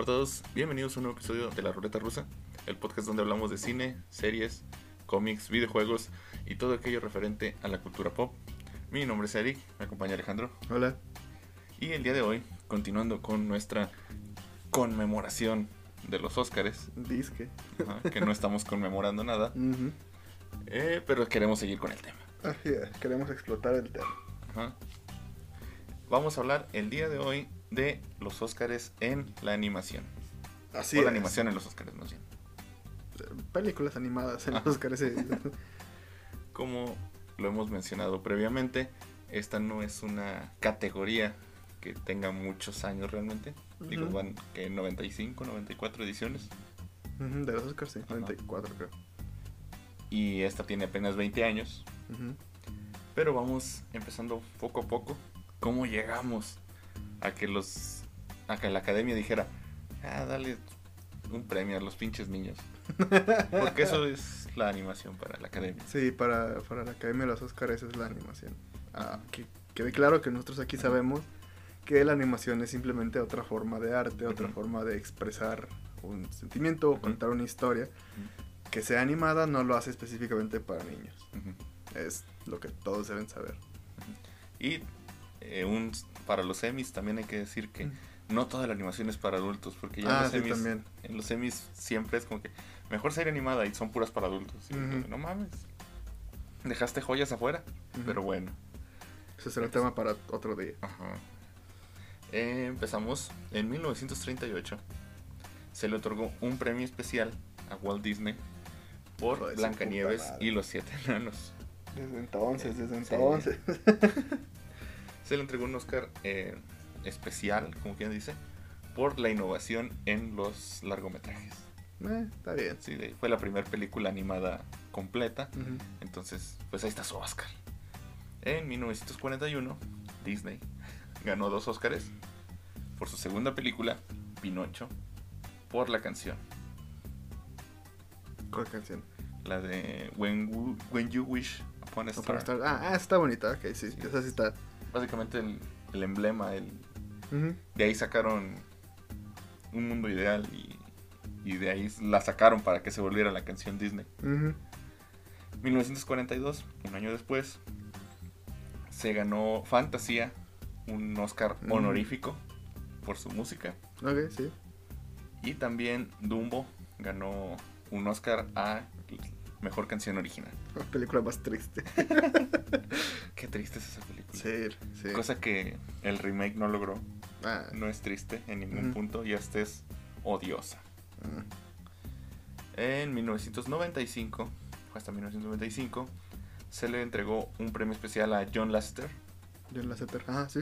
Hola a todos, bienvenidos a un nuevo episodio de La Ruleta Rusa, el podcast donde hablamos de cine, series, cómics, videojuegos y todo aquello referente a la cultura pop. Mi nombre es Eric, me acompaña Alejandro. Hola. Y el día de hoy, continuando con nuestra conmemoración de los Óscares, Disque. ajá, que no estamos conmemorando nada, eh, pero queremos seguir con el tema. Así es, queremos explotar el tema. Ajá. Vamos a hablar el día de hoy de los Óscares en la animación. Así o es. la animación en los Óscares, más bien. Películas animadas en los Oscars. sí. Como lo hemos mencionado previamente, esta no es una categoría que tenga muchos años realmente. Digo, van que 95, 94 ediciones. De los Oscars, sí. Ajá. 94 creo. Y esta tiene apenas 20 años. Pero vamos empezando poco a poco. ¿Cómo llegamos a que los a que la academia dijera, ah, dale un premio a los pinches niños? Porque eso es la animación para la academia. Sí, para, para la Academia de los Oscars esa es la animación. Ah, que quede claro que nosotros aquí sabemos que la animación es simplemente otra forma de arte, otra Ujú. forma de expresar un sentimiento o Ujú. contar una historia. Que sea animada no lo hace específicamente para niños. Es lo que todos deben saber. Y eh, un, para los Emmys también hay que decir que Mm. no toda la animación es para adultos, porque ya en, Ah, los sí, Emmys, también. en los Emmys siempre es como que mejor serie animada y son puras para adultos. No mames, dejaste joyas afuera, pero bueno. Ese será un tema para otro día. Ajá. Eh, empezamos en 1938. Se le otorgó un premio especial a Walt Disney por Blancanieves y los siete enanos. Desde entonces, desde Sí. Se le entregó un Oscar eh, especial, como quien dice, por la innovación en los largometrajes. Eh, está bien. Sí, fue la primera película animada completa, entonces pues ahí está su Oscar. En 1941, Disney ganó dos Oscars por su segunda película, Pinocho, por la canción, ¿Cuál canción? la de When, When You Wish Upon a Star. Ah, ah, está bonita. Ok, sí. Sí. Esa sí está. Básicamente el, el emblema, el, de ahí sacaron un mundo ideal y, y de ahí la sacaron para que se volviera la canción Disney. Ujú. 1942, un año después, se ganó Fantasía, un Oscar honorífico por su música. Ok, sí. Y también Dumbo ganó un Oscar a Mejor Canción Original. La película más triste. Qué triste es esa película. Sí, sí. Cosa que el remake no logró. Ah, No es triste en ningún punto y esta es odiosa. En 1995, fue hasta 1995, se le entregó un premio especial a John Lasseter John Lasseter. Ah, sí.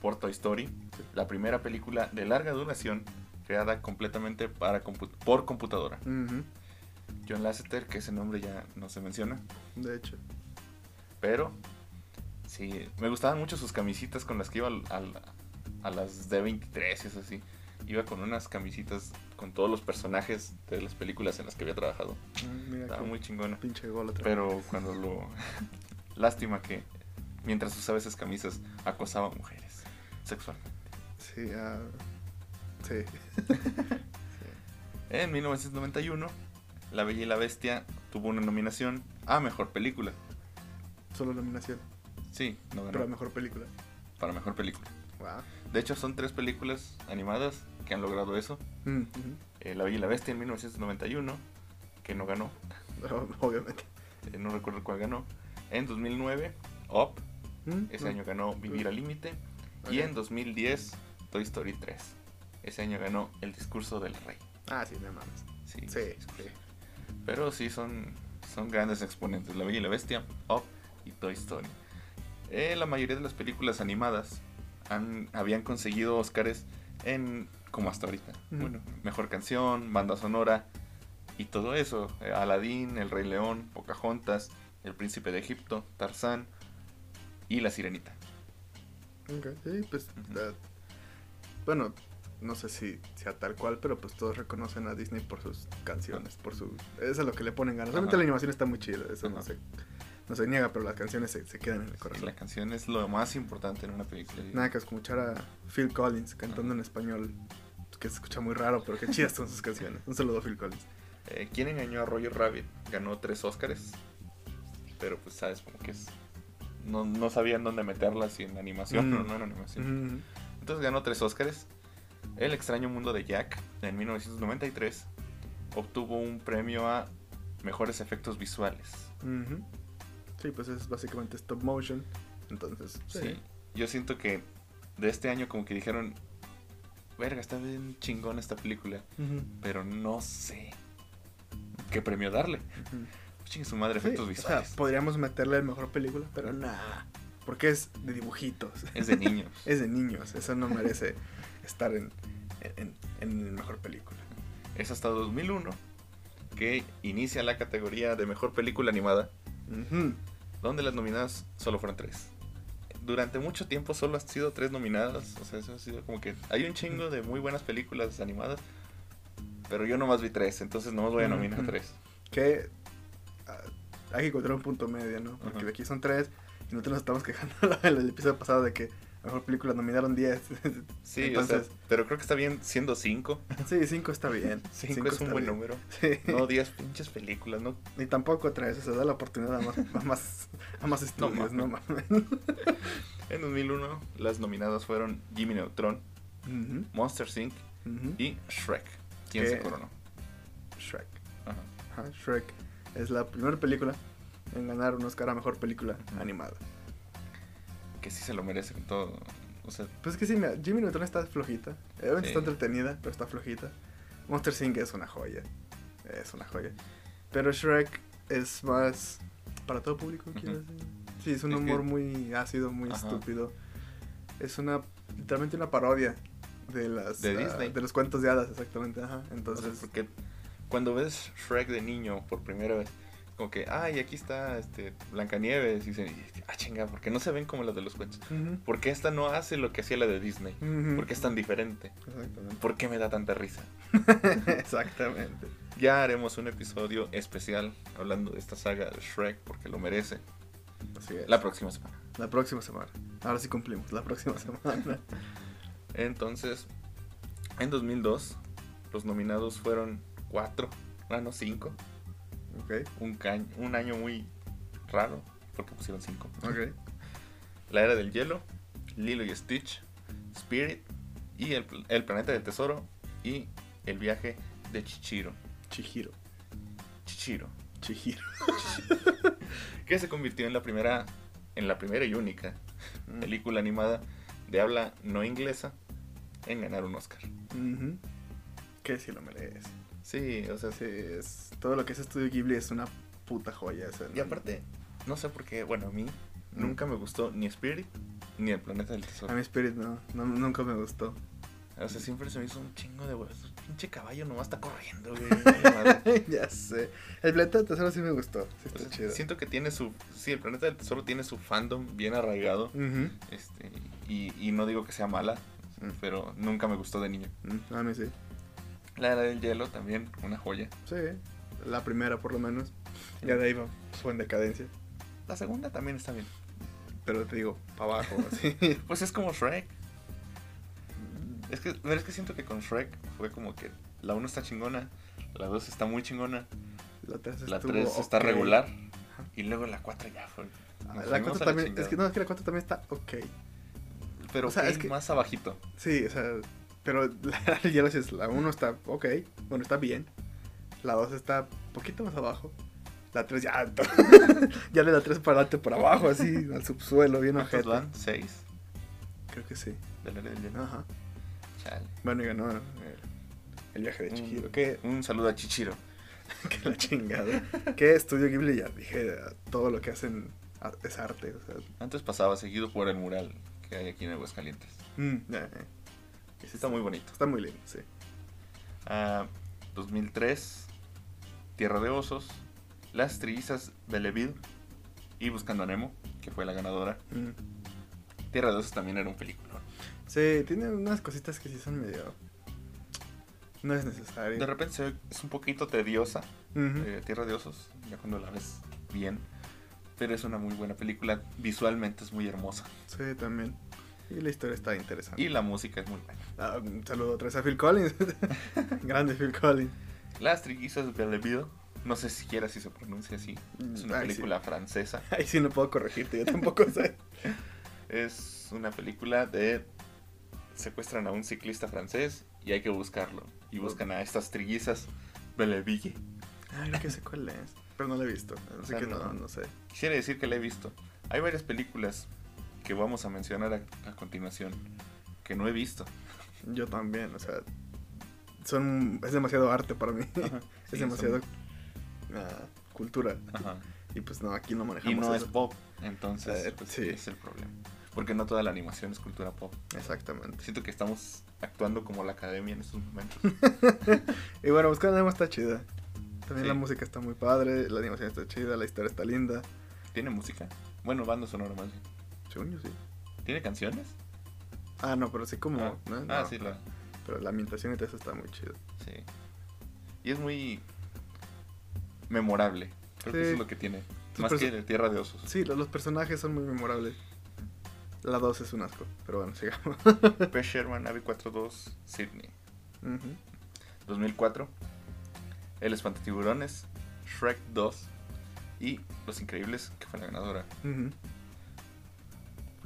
por Toy Story, la primera película de larga duración creada completamente para compu- por computadora. Ujú. John Lasseter, que ese nombre ya no se menciona, De hecho. pero sí, me gustaban mucho sus camisitas con las que iba al- al- a las D23 y eso así. Iba con unas camisitas con todos los personajes de las películas en las que había trabajado. Mm, Mira Estaba muy chingona. pinche gol. Pero cuando lo... Lástima que mientras usaba esas camisas acosaba a mujeres sexualmente. Sí, ah. Sí. En 1991, La Bella y la Bestia tuvo una nominación a Mejor Película. Solo nominación. Sí, no ganó. Pero mejor película. Para Mejor Película. Wow. De hecho, son tres películas animadas que han logrado eso. Mm, Eh, la Bella y la Bestia en 1991, que no ganó. Obviamente. Eh, no recuerdo cuál ganó. En 2009, Up. Mm, Ese no. año ganó Vivir al Límite. Y en 2010, Toy Story 3. Ese año ganó El Discurso del Rey. Ah, sí, no mames. Sí, Sí, sí. Pero sí son, son grandes exponentes. La Bella y la Bestia, Up y Toy Story. Eh, la mayoría de las películas animadas han, habían conseguido Oscars en, como hasta ahorita. Bueno, mejor canción, banda sonora y todo eso. Eh, Aladdin, El Rey León, Pocahontas, El Príncipe de Egipto, Tarzán y La Sirenita. Ok, sí, pues. Ah, bueno, no sé si sea tal cual, pero pues todos reconocen a Disney por sus canciones, por su. Eso es lo que le ponen ganas. Realmente la animación está muy chida, eso no se, no se niega, pero las canciones se, se quedan en el corazón. la canción es lo más importante en una película. Nada que escuchar a Phil Collins cantando Ajá. en español que se escucha muy raro, pero qué chidas son sus canciones. Un saludo a Phil Collins. Eh, ¿Quién engañó a Roger Rabbit? Ganó tres Oscars. Pero pues sabes, como que es... No, no sabían dónde meterla, si en animación Mm. o no en animación. Ujú. Entonces ganó tres Oscars. El extraño mundo de Jack, en 1993, obtuvo un premio a mejores efectos visuales. Sí, pues es básicamente stop motion. Entonces, Sí. Yo siento que de este año como que dijeron, verga, está bien chingón esta película, pero no sé qué premio darle. Ujú. Chingue su madre, Sí, efectos o sea, visuales. podríamos meterle el mejor película, pero nada. Porque es de dibujitos. Es de niños. Es de niños. Eso no merece estar en, en, mejor película. es hasta 2001 que inicia la categoría de mejor película animada, donde las nominadas solo fueron tres. Durante mucho tiempo solo han sido tres nominadas, o sea, eso ha sido como que hay un chingo de muy buenas películas animadas, pero yo nomás vi tres, entonces nomás voy a nominar tres. Que ah, hay que encontrar un punto medio, ¿no? Porque de aquí son tres y nosotros nos estamos quejando en el episodio pasado de que mejor película nominaron 10. Sí, Entonces- o sea, pero creo que está bien siendo cinco. sí, 5 está bien. Cinco, Cinco es un buen bien. número. Sí. No diez pinches películas, ¿no? Ni tampoco tres, o sea, da la oportunidad a más, a más, a más estudios, mames. no mames. En 2001 las nominadas fueron Jimmy Neutron, Monster Inc. y Shrek. ¿Quién ¿Qué? se coronó? Shrek. Ajá. Ajá, Shrek es la primera película en ganar un Oscar a mejor película animada. Que sí se lo merece con todo. O sea, Pues es que sí, mira, Jimmy Neutron está flojita. Obviamente Sí. está entretenida, pero está flojita. Monster Inc. es una joya. Es una joya. Pero Shrek es más para todo público, quiero Ujú. decir. Sí, es un Es que- humor muy ácido, muy Ajá. estúpido. Es una, literalmente una parodia de las... De ah, Disney. de los cuentos de hadas, exactamente. Ajá. o sea, Entonces, porque cuando ves Shrek de niño por primera vez, como que, ay, aquí está este Blancanieves, y dicen, ah, chinga, ¿por qué no se ven como las de los cuentos? Ujú, ¿Por qué esta no hace lo que hacía la de Disney? ujú. ¿Por qué es tan diferente? Exactamente. ¿Por qué me da tanta risa? exactamente. Ya haremos un episodio especial hablando de esta saga de Shrek porque lo merece Así es. la próxima semana. La próxima semana. Ahora sí cumplimos, la próxima semana. Entonces, en 2002, los nominados fueron cuatro, ah, no, cinco. Ok, Un, ca- un año muy raro porque pusieron cinco. ok. La Era del Hielo, Lilo y Stitch, Spirit y el, el Planeta del Tesoro y El Viaje de Chichiro. Chihiro. Chichiro. Chihiro. Que se convirtió en la primera, en la primera y única Mm. película animada de habla no inglesa en ganar un Oscar. Que sí lo merece. Sí, o sea, Sí, es, todo lo que es Estudio Ghibli es una puta joya. o sea, y aparte, no sé por qué, bueno, a mí Mm. nunca me gustó ni Spirit ni el Planeta del A Tesoro. mi Spirit no, no, nunca me gustó. O sea, siempre se me hizo un chingo de huevos. Pinche caballo nomás está corriendo, güey. Ya sé. El planeta del tesoro sí me gustó. Sí O está sea, chido. siento que tiene su. Sí, el planeta del tesoro tiene su fandom bien arraigado. Ujú. Este, y, y no digo que sea mala, Mm. pero nunca me gustó de niño. Mm, A mí sí. La era del hielo también, una joya. Sí, la primera por lo menos. Ya de ahí va, fue en decadencia. La segunda también está bien. Pero te digo, para abajo, así. Pues es como Shrek. Es que, es que siento que con Shrek fue como que la 1 está chingona, la 2 está muy chingona, La 3 la 3 está regular y luego la 4 ya fue. Ah, La fuimos 4 a la también, es que no, es que la 4 también está ok. Pero o sea, fue es que- más abajito. Sí, o sea, pero la, dices, la 1 está ok, bueno, está bien. La 2 está un poquito más abajo. La 3 ya, ya le da 3 para adelante por abajo, así, al subsuelo, bien ¿Cuántos ojete. van? 6 Creo que sí. Ajá. Chale. Bueno, y ganó el, el viaje de Un- Chihiro. Que, Un saludo a Chichiro. que la chingada. que Estudio Ghibli ya dije, todo lo que hacen es arte. O sea, Antes pasaba seguido por el mural que hay aquí en Aguascalientes. mm, eh. Que sí está muy bonito. Está muy lindo, sí. Ah, 2003, Tierra de Osos, Las Trillizas Belleville y Buscando a Nemo, que fue la ganadora. Mm. Tierra de Osos también era un película. Sí, tiene unas cositas que sí son medio. No es necesario. De repente es un poquito tediosa, eh, Tierra de Osos, ya cuando la ves bien. Pero es una muy buena película, visualmente es muy hermosa. Sí, también. Y la historia está interesante. Y la música es muy buena. Ah, un saludo otra vez a Phil Collins. Grande Phil Collins. Las trillizas Belleville, no sé siquiera si se pronuncia así. Es una Ay, sí. película francesa. Ahí sí no puedo corregirte, yo tampoco sé. Es una película de secuestran a un ciclista francés y hay que buscarlo. Y buscan a estas trillizas Belleville. Ay, no que sé cuál es. Pero no la he visto. Así que no. no, no sé. Quisiera decir que la he visto. Hay varias películas que vamos a mencionar a, a continuación que no he visto. Yo también, o sea. Son, es demasiado arte para mí. Ajá, sí, es demasiado son- ah, cultura. Ajá. Y pues no, aquí no Y manejamos no eso. es pop, entonces Eh, pues, sí. es el problema. Porque no toda la animación es cultura pop. Exactamente. Siento que estamos actuando como la academia en estos momentos. Y bueno, Buscando Nemo está chida. También Sí. la música está muy padre, la animación está chida, la historia está linda. ¿Tiene música? Bueno, banda sonora más bien. Según yo sí. ¿Tiene canciones? Ah, no, pero sí como. ah, ¿no? ah, No, sí, la, Pero la ambientación y todo eso está muy chido. sí. Y es muy memorable. Creo que eso es lo que tiene. Más que de Tierra de Osos. Sí, lo- los personajes son muy memorables. La 2 es un asco, pero bueno, sigamos. P. Sherman, Ave 42, Sydney. Ujú. 2004. El Espantatiburones, Shrek 2 y Los Increíbles, que fue la ganadora. Ujú.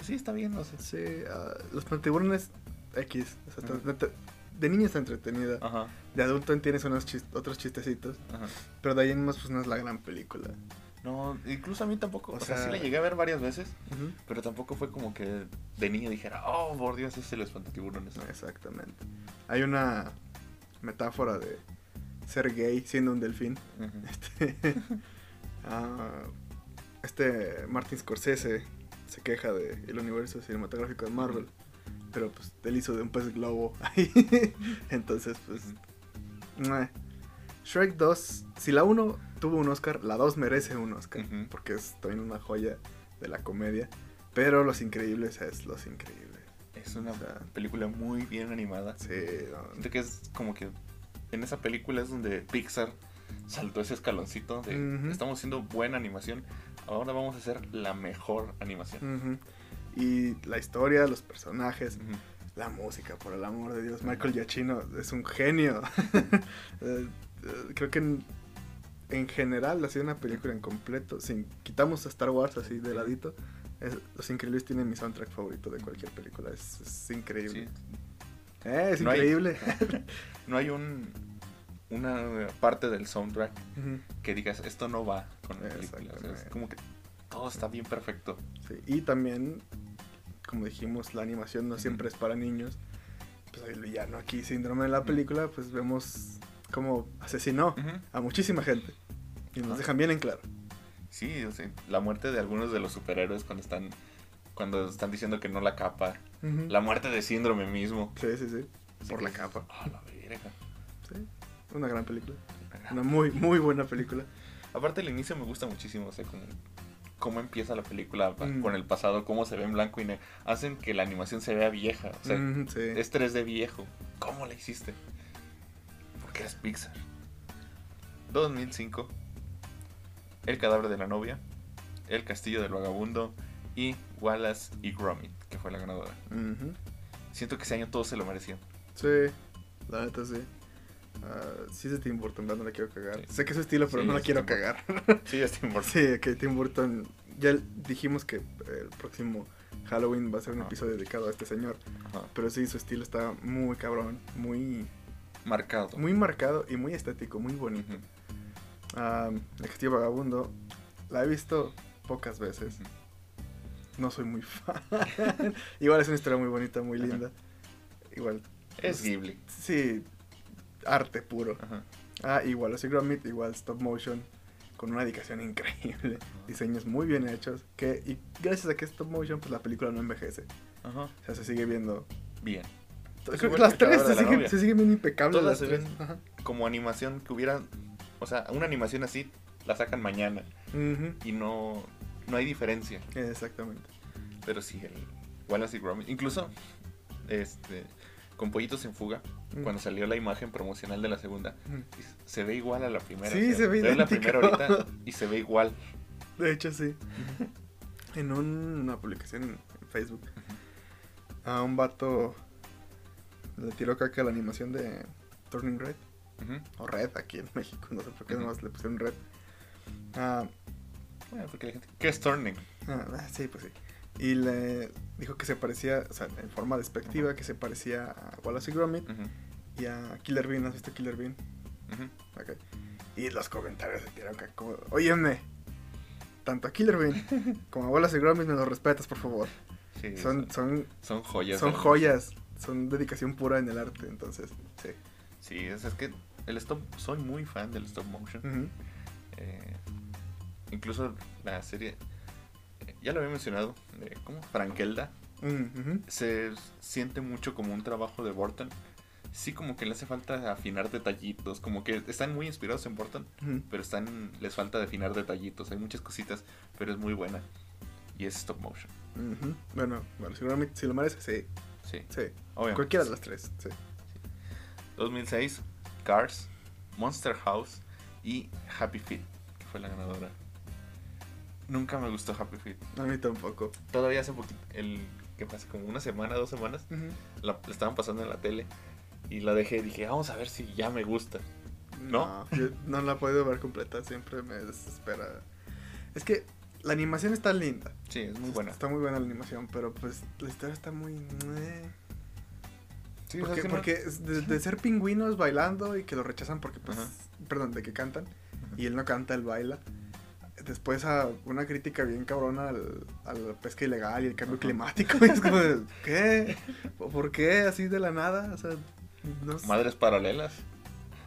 Pues sí, está bien, no sé. Sí, ah, los tiburones X. o sea, de niño está entretenida. Ajá, De adulto tienes unos chis- otros chistecitos. ajá. Pero de ahí en más, pues no es la gran película. No, incluso a mí tampoco. O, O sea, sea- sí la llegué a ver varias veces, pero tampoco fue como que de niño dijera, oh, por Dios, es el Espantatiburones. Exactamente. Hay una metáfora de ser gay siendo un delfín. Este, ah, este Martin Scorsese se queja del universo cinematográfico de Marvel. Pero pues él hizo de un pez globo ahí. Entonces, pues. meh. Shrek 2, si la 1 tuvo un Oscar, la 2 merece un Oscar. Ujú. Porque es también una joya de la comedia. Pero Los Increíbles es Los Increíbles. Es una O sea, película muy bien animada. Sí, no, Siento que es como que en esa película es donde Pixar saltó ese escaloncito de Ujú. estamos haciendo buena animación, ahora vamos a hacer la mejor animación. Y la historia, los personajes, la música, por el amor de Dios. Michael Giacchino es un genio. Eh, Creo que en, en general, así una película en completo, sin quitamos a Star Wars así de ladito, es- Los Increíbles tienen mi soundtrack favorito de cualquier película. Es, es increíble. Sí. Eh, es No hay- increíble. No hay un una parte del soundtrack que digas esto no va con la película. O sea, es como que todo está bien perfecto. Sí, Y también, como dijimos, la animación no siempre es para niños. Pues el villano aquí, síndrome de la película, pues vemos cómo asesinó a muchísima gente. Y nos Ajá. dejan bien en claro. Sí, o sea, la muerte de algunos de los superhéroes cuando están cuando están diciendo que no la capa, la muerte de síndrome mismo. Sí, sí, sí. Así Por que la capa. "Ah, la verga". Sí. Una gran película. Una muy, muy buena película. Aparte el inicio me gusta muchísimo, o sea, como cómo empieza la película Mm. con el pasado, cómo se ve en blanco y negro. Hacen que la animación se vea vieja, o sea, Ujú, sí. es 3D viejo. ¿Cómo la hiciste? Porque es Pixar. 2005. El cadáver de la novia. El castillo del vagabundo. Y Wallace y Gromit, que fue la ganadora. Siento que ese año todos se lo merecían. Sí, la neta sí. Ah, sí es de Tim Burton, no la quiero cagar. Sí. Sé que es su estilo, pero Sí, no la quiero Tim cagar. Sí, es Tim Burton. Sí, que Tim Burton. Ya dijimos que el próximo Halloween va a ser un episodio dedicado a este señor. Ajá. Pero sí, su estilo está muy cabrón, muy, Marcado. muy marcado y muy estético, muy bonito. Ujú. Ah, el Castillo Vagabundo la he visto pocas veces. No soy muy fan. Igual es una historia muy bonita, muy linda. Igual, Es Ghibli. sí, arte puro. Ajá. Ah, igual así Gromit, igual stop motion, con una dedicación increíble, diseños muy bien hechos, que y gracias a que es stop motion, pues la película no envejece, Ajá. o sea, se sigue viendo. Bien. Las tres se la siguen, se siguen bien impecables Todas las se ven- Ajá. Como animación que hubiera. O sea, una animación así la sacan mañana. Y no. No hay diferencia. Exactamente. Pero sí, el Wallace y Gromit. Incluso. Este. Con Pollitos en Fuga. Mm. Cuando salió la imagen promocional de la segunda. Ujú. Se ve igual a la primera. Sí, se ve Veo la idéntico. primera ahorita y se ve igual. De hecho, sí. En un- una publicación en Facebook a un vato le tiró caca a la animación de Turning Red. Ujú. O Red aquí en México, no sé por qué Ujú. nomás le pusieron Red. Ah, Bueno, porque la gente... ¿Qué es Turning? ah, ah, sí, pues sí. Y le dijo que se parecía, o sea, en forma despectiva, que se parecía a Wallace y Gromit y a Killer Bean. ¿Has visto Killer Bean? ujú. Ok. Y los comentarios se tiraron caca como, óyeme, tanto a Killer Bean como a Wallace y Gromit me los respetas, por favor. Sí, Son, son, son joyas. son joyas, son dedicación pura en el arte, entonces, sí. Sí, es, es que el stop, soy muy fan del stop motion. Eh, incluso la serie, eh, ya lo había mencionado, de, ¿cómo? Frankelda, Mm, se siente mucho como un trabajo de Burton. Sí, como que le hace falta afinar detallitos, como que están muy inspirados en Burton, pero están les falta afinar detallitos, hay muchas cositas, pero es muy buena. Y es stop motion. Bueno, bueno, seguramente si lo merece, sí, Sí, sí. obviamente. Cualquiera de las tres, sí. 2006, Cars, Monster House y Happy Feet, que fue la ganadora. Nunca me gustó Happy Feet. A mí tampoco. Todavía hace poquito, el que pasa como una semana, dos semanas, la estaban pasando en la tele y la dejé y dije, vamos a ver si ya me gusta. ¿No? yo no la podido ver completa, siempre me desespera. Es que la animación está linda. Sí, es muy buena. Está muy buena la animación, pero pues la historia está muy... Sí, porque no- porque de, de ser pingüinos bailando y que lo rechazan porque pues... Ajá. Perdón, de que cantan. Y él no canta, él baila. Después a una crítica bien cabrona al, a la pesca ilegal y el cambio Ajá. climático. Y es como, de, ¿qué? ¿Por qué? Así de la nada. O sea, no sé. Madres paralelas.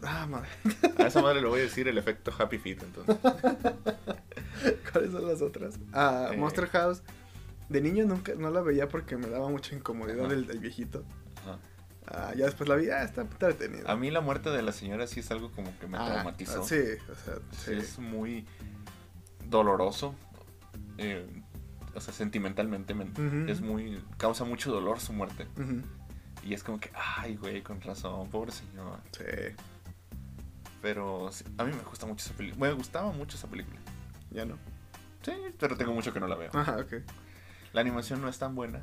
Ah, madre. A esa madre le voy a decir el efecto Happy Feet, entonces. ¿Cuáles son las otras? Ah, Eh. Monster House. De niño nunca no la veía porque me daba mucha incomodidad el, el viejito. Ajá. Ah, ya después la vi, ah, está entretenida. A mí la muerte de la señora sí es algo como que me Ah, traumatizó. sí, o sea, Sí, sí. es muy doloroso. eh, o sea, sentimentalmente es muy. causa mucho dolor su muerte. Ujú, Y es como que, ay, güey, con razón, pobre señor. sí. Pero sí, a mí me gusta mucho esa película. Me gustaba mucho esa película. Ya no. Sí, pero tengo mucho que no la veo. Ajá, ok. La animación no es tan buena.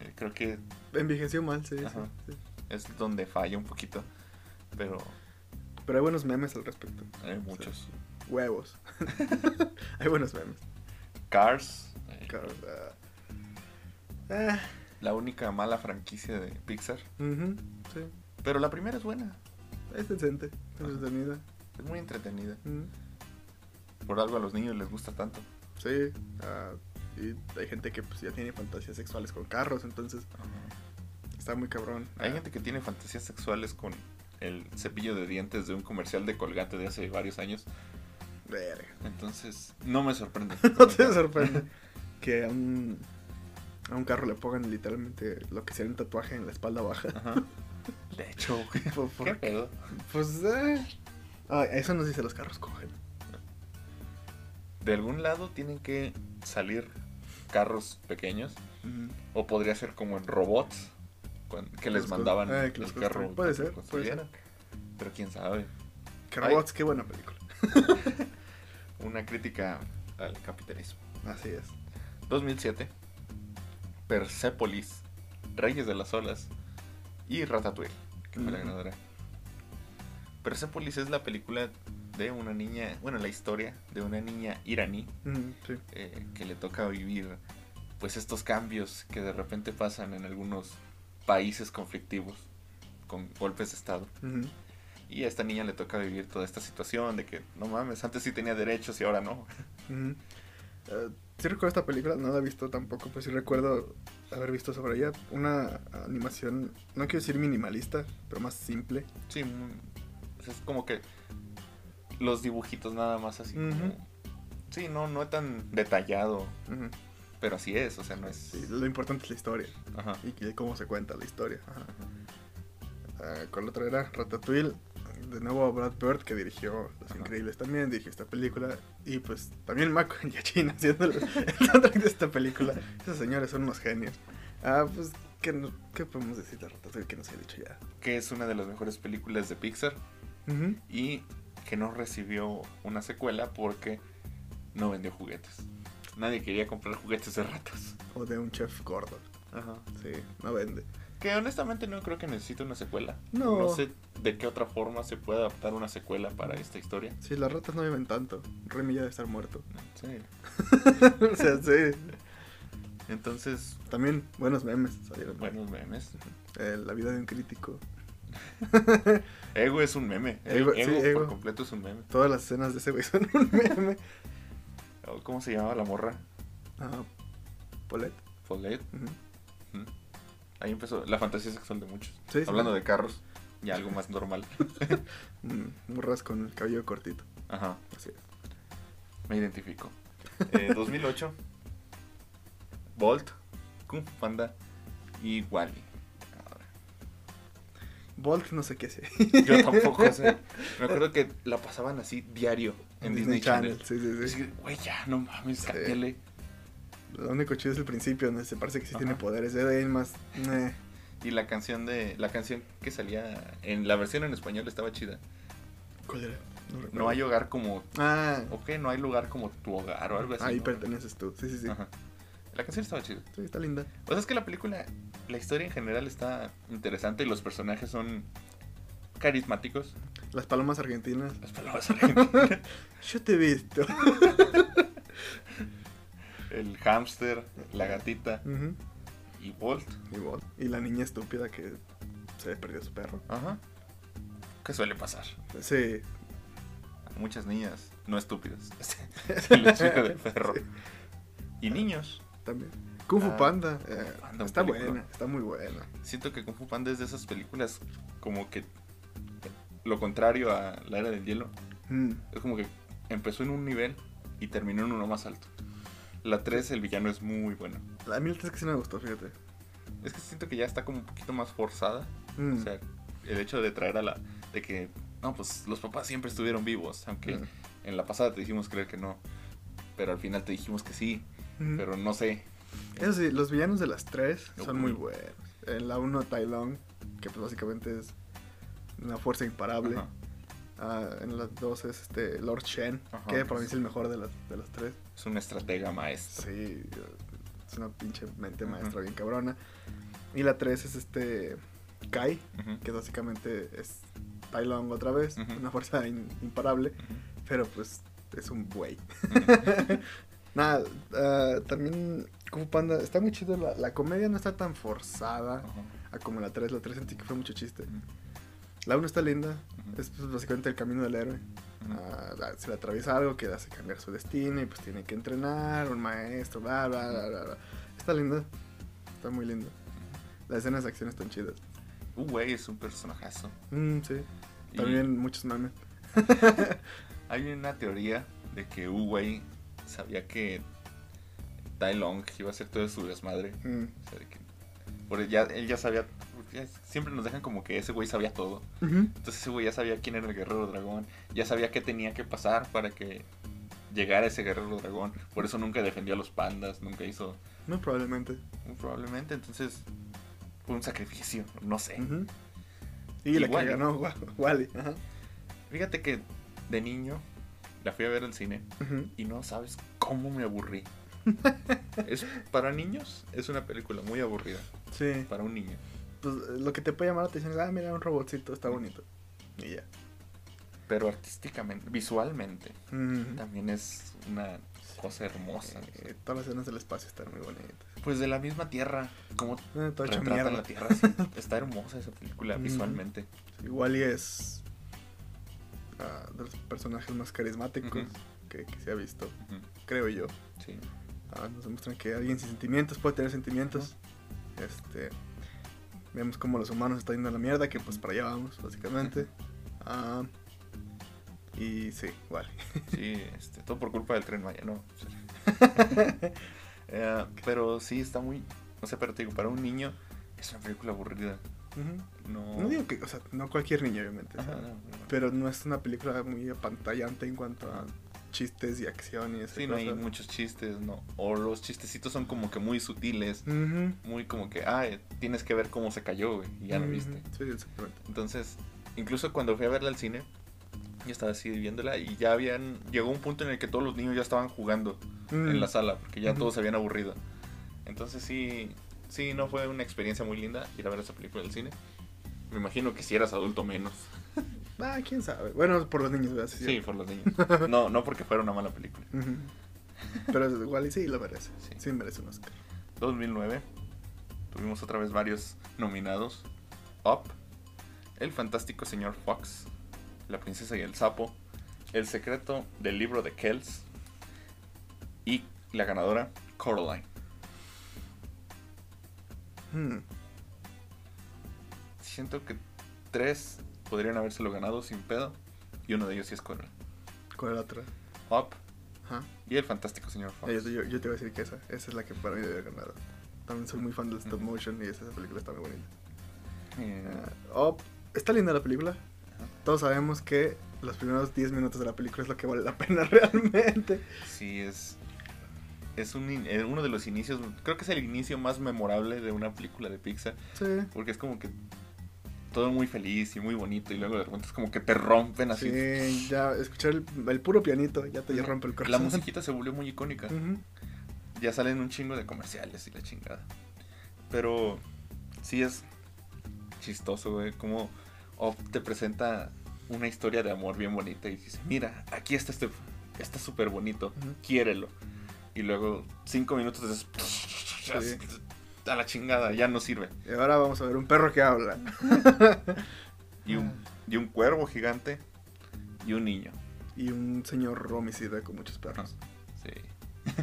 Eh, creo que Envejeció mal, sí, Ajá. sí. es donde falla un poquito. Pero Pero hay buenos memes al respecto. hay muchos. Huevos. hay buenos memes. Cars, eh, Claro, ah, la única mala franquicia de Pixar. sí. Pero la primera es buena. Es decente, es entretenida. Es muy entretenida. Por algo a los niños les gusta tanto. Sí. ah, y hay gente que pues, ya tiene fantasías sexuales con carros, entonces está muy cabrón. Hay Ah, gente que tiene fantasías sexuales con el cepillo de dientes de un comercial de Colgate de hace varios años. Verga. Entonces, no me sorprende. No te sorprende que un, a un carro le pongan literalmente lo que sería un tatuaje en la espalda baja. Ajá. De hecho, Por- por- ¿qué pedo? pues, eh. Ay, eso nos dice los carros cogen. De algún lado tienen que salir carros pequeños. O podría ser como en robots. Que les Los mandaban eh, que el los carro. puede ser, puede. Pero quién sabe. Que Ay. robots, qué buena película. Una crítica al capitalismo. Así es. 2007. Persepolis. Reyes de las Olas. Y Ratatouille. Que fue la ganadora. Persepolis es la película de una niña. Bueno, la historia de una niña iraní. Sí. eh, que le toca vivir pues estos cambios que de repente pasan en algunos países conflictivos con golpes de estado y a esta niña le toca vivir toda esta situación de que no mames antes sí tenía derechos y ahora no sí recuerdo esta película, no la he visto tampoco, pero sí recuerdo haber visto sobre ella una animación, no quiero decir minimalista, pero más simple. sí es como que los dibujitos nada más así como- sí no no es tan detallado pero así es o sea no es Sí, lo importante es la historia Ajá. y cómo se cuenta la historia. Ajá. Ah, ¿Cuál otra era? Ratatouille. De nuevo a Brad Bird, que dirigió Los Ajá. Increíbles también, dirigió esta película. Y pues también Mako Yachin haciendo el, el soundtrack de esta película. Esos señores son unos genios. Ah, pues, ¿qué, no- qué podemos decir de Ratatouille que nos haya dicho ya? que es una de las mejores películas de Pixar Ujú. y que no recibió una secuela porque no vendió juguetes. Nadie quería comprar juguetes de ratas. O de un chef gordo. Ajá. Sí, no vende. Que honestamente no creo que necesite una secuela. No. No sé de qué otra forma se puede adaptar una secuela para esta historia. Sí, las ratas no viven tanto. Remy ya debe estar muerto. Sí. o sea, sí. Entonces, También buenos memes salieron. buenos memes. Eh, la vida de un crítico. Ego es un meme. Ego, Ego, sí, por completo es un meme. Todas las escenas de ese güey son un meme. Oh, ¿Cómo se llamaba la morra? Ah, Paulette. Follett. Ujú. Ahí empezó la fantasía sexual de muchos. Sí, sí. Hablando de carros. Y algo más normal. Morras con el cabello cortito. Ajá. Así es. Me identifico. Eh, 2008. Bolt. Kung Panda. Y Wally. Bolt no sé qué sé. Yo tampoco sé. Me acuerdo que la pasaban así diario en Disney, Channel. Sí, sí, sí. Así, Güey, ya, no mames, Sí. cámbiale. Lo único chido es el principio, donde se parece que sí tiene Ajá. poderes. De ahí más. eh. Y la canción de. La canción que salía. En la versión en español estaba chida. ¿Cuál era? No. No hay hogar como. Ah, Ok, no hay lugar como tu hogar o algo así. ahí ¿no? perteneces tú. Sí, sí, sí. Ajá. La canción estaba chida. Sí, está linda. O sea, es que la película, la historia en general está interesante y los personajes son carismáticos. Las palomas argentinas. Las palabras argentinas. Yo te he visto. El hámster, la gatita y Bolt. Y Bolt. Y la niña estúpida que se perdió su perro. Ajá. ¿Qué suele pasar? Sí. A muchas niñas no estúpidas. Se les perro. Sí. Y niños. También. Kung Fu Ah, Panda. Eh, Panda, está película. buena, está muy buena. Siento que Kung Fu Panda es de esas películas como que lo contrario a la era del hielo. Mm, Es como que empezó en un nivel y terminó en uno más alto. La 3, el villano es muy bueno. A mí el 3 que sí me gustó, fíjate. Es que siento que ya está como un poquito más forzada. Mm, O sea, el hecho de traer a la... De que, no, pues los papás siempre estuvieron vivos. Aunque Mm. en la pasada te dijimos creer que no. Pero al final te dijimos que sí. mm. Pero no sé. Eso sí, los villanos de las tres son Uy. muy buenos. En la 1, Tai Long, que pues básicamente es una fuerza imparable. Ajá. Ah, en las dos es este Lord Shen, Ajá. que para mí es el mejor de las, de las tres. Es una estratega maestra. Sí, es una pinche mente maestra bien cabrona. Y la 3 es este Kai, que básicamente es Tai Long otra vez, una fuerza in- imparable, pero pues es un buey. Nada, ah, también Kung Panda está muy chido, la, la comedia no está tan forzada a como la 3, la 3 sentí que fue mucho chiste. La 1 está linda. Es pues, básicamente el camino del héroe. Ah, ah, se le atraviesa algo que le hace cambiar su destino y pues tiene que entrenar, un maestro, bla, bla, bla, bla. bla. Está linda, está muy linda. Las escenas de acción están chidas. Uh, güey, es un personajazo. Mm, sí, Y también muchos memes. Hay una teoría de que Uwei sabía que Tai Long iba a hacer todo su desmadre. Mm. O sea, de que por él ya, él ya sabía. porque siempre nos dejan como que ese güey sabía todo. Entonces ese güey ya sabía quién era el guerrero dragón. Ya sabía qué tenía que pasar para que llegara ese guerrero dragón. Por eso nunca defendió a los pandas. Nunca hizo. Muy probablemente. muy Probablemente. Entonces. Fue un sacrificio. No sé. Ujú. Y, Y la que ganó Wa- Wally. Ajá. Fíjate que de niño la fui a ver al cine. Y no sabes cómo me aburrí. es para niños es una película muy aburrida Sí, para un niño. pues eh, lo que te puede llamar la atención es, ah, mira, un robotcito, está bonito. Y ya. Pero artísticamente, visualmente, también es una cosa hermosa. Eh, todas las escenas del espacio están muy bonitas. Pues de la misma tierra, como Eh, retratan la tierra. sí. Está hermosa esa película visualmente. Igual y es ah, de los personajes más carismáticos que, que se ha visto, creo yo. Sí. Ah, nos demuestran que alguien sin sentimientos puede tener sentimientos. Este, vemos como los humanos están yendo a la mierda, que pues para allá vamos, básicamente. Ah, y sí, vale. Sí, este, todo por culpa del tren Maya, no. Eh, pero sí, está muy. No sé, pero te digo, para un niño es una película aburrida. No, No digo que, o sea, no cualquier niño, obviamente. Ajá, no, no. Pero no es una película muy apantallante en cuanto a chistes y acción y esas Sí, no hay muchos chistes, ¿no? O los chistecitos son como que muy sutiles, muy como que, ah, tienes que ver cómo se cayó, güey, y ya lo viste. Sí, exactamente. Entonces, incluso cuando fui a verla al cine, yo estaba así viéndola y ya habían, llegó un punto en el que todos los niños ya estaban jugando Mm. en la sala, porque ya todos se habían aburrido. Entonces sí, sí, no fue una experiencia muy linda ir a ver esa película del cine. Me imagino que si eras adulto menos. Ah, quién sabe. Bueno, por los niños, ¿verdad? Sí, por los niños. No, no porque fuera una mala película. Ujú. Pero igual y sí lo merece. Sí. Sí, merece un Oscar. 2009. Tuvimos otra vez varios nominados. Up. El fantástico señor Fox. La princesa y el sapo. El secreto del libro de Kells. Y la ganadora, Coraline. Hmm. Siento que tres podrían habérselo ganado sin pedo. Y uno de ellos sí es Coraline. ¿Cuál es la otra? Up. Ajá. Y el fantástico señor Fox. Eh, Yo, yo- yo te iba a decir que esa. Esa es la que para mí debe ganar. También soy muy fan del stop motion y esa película está muy bonita. Eh, Ah, Up. Está linda la película. Ajá. Todos sabemos que los primeros 10 minutos de la película es lo que vale la pena realmente. Sí, es. Es un, in- eh, uno de los inicios. Creo que es el inicio más memorable de una película de Pixar. Sí. Porque es como que. Todo muy feliz y muy bonito. Y luego de repente es como que te rompen así. Sí, ya escuchar el, el puro pianito ya te Ujú. rompe el La corazón. musiquita se volvió muy icónica. Ya salen un chingo de comerciales y la chingada. Pero. Sí es chistoso, güey. Como Up te presenta una historia de amor bien bonita. Y dice: Mira, aquí está este. Está súper bonito. Ujú. quiérelo. Y luego, cinco minutos después, a la chingada, ya no sirve. Y ahora vamos a ver un perro que habla. Y un, y un cuervo gigante y un niño. Y un señor homicida con muchos perros. Sí,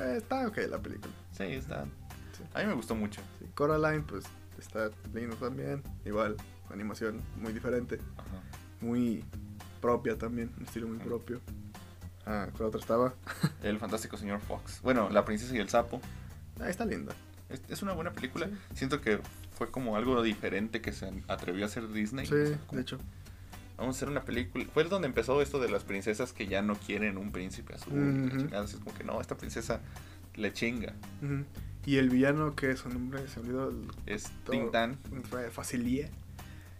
Eh, está ok la película. sí, está. Sí. A mí me gustó mucho. Sí, Coraline, pues está lindo también. Igual, animación muy diferente. Ajá. Muy propia también. Un estilo muy propio. Ah, ¿cuál otra estaba? El fantástico señor Fox. Bueno, La princesa y el sapo. Ah, está linda. Es, es una buena película. Sí. Siento que fue como algo diferente que se atrevió a hacer Disney. Sí, O sea, como, de hecho. Vamos a hacer una película. Fue donde empezó esto de las princesas que ya no quieren un príncipe azul. la chingada. Así Es como que no, esta princesa le chinga. Ujú. Y el villano, que su nombre se olvidó. el- Es Tintan. Facilie.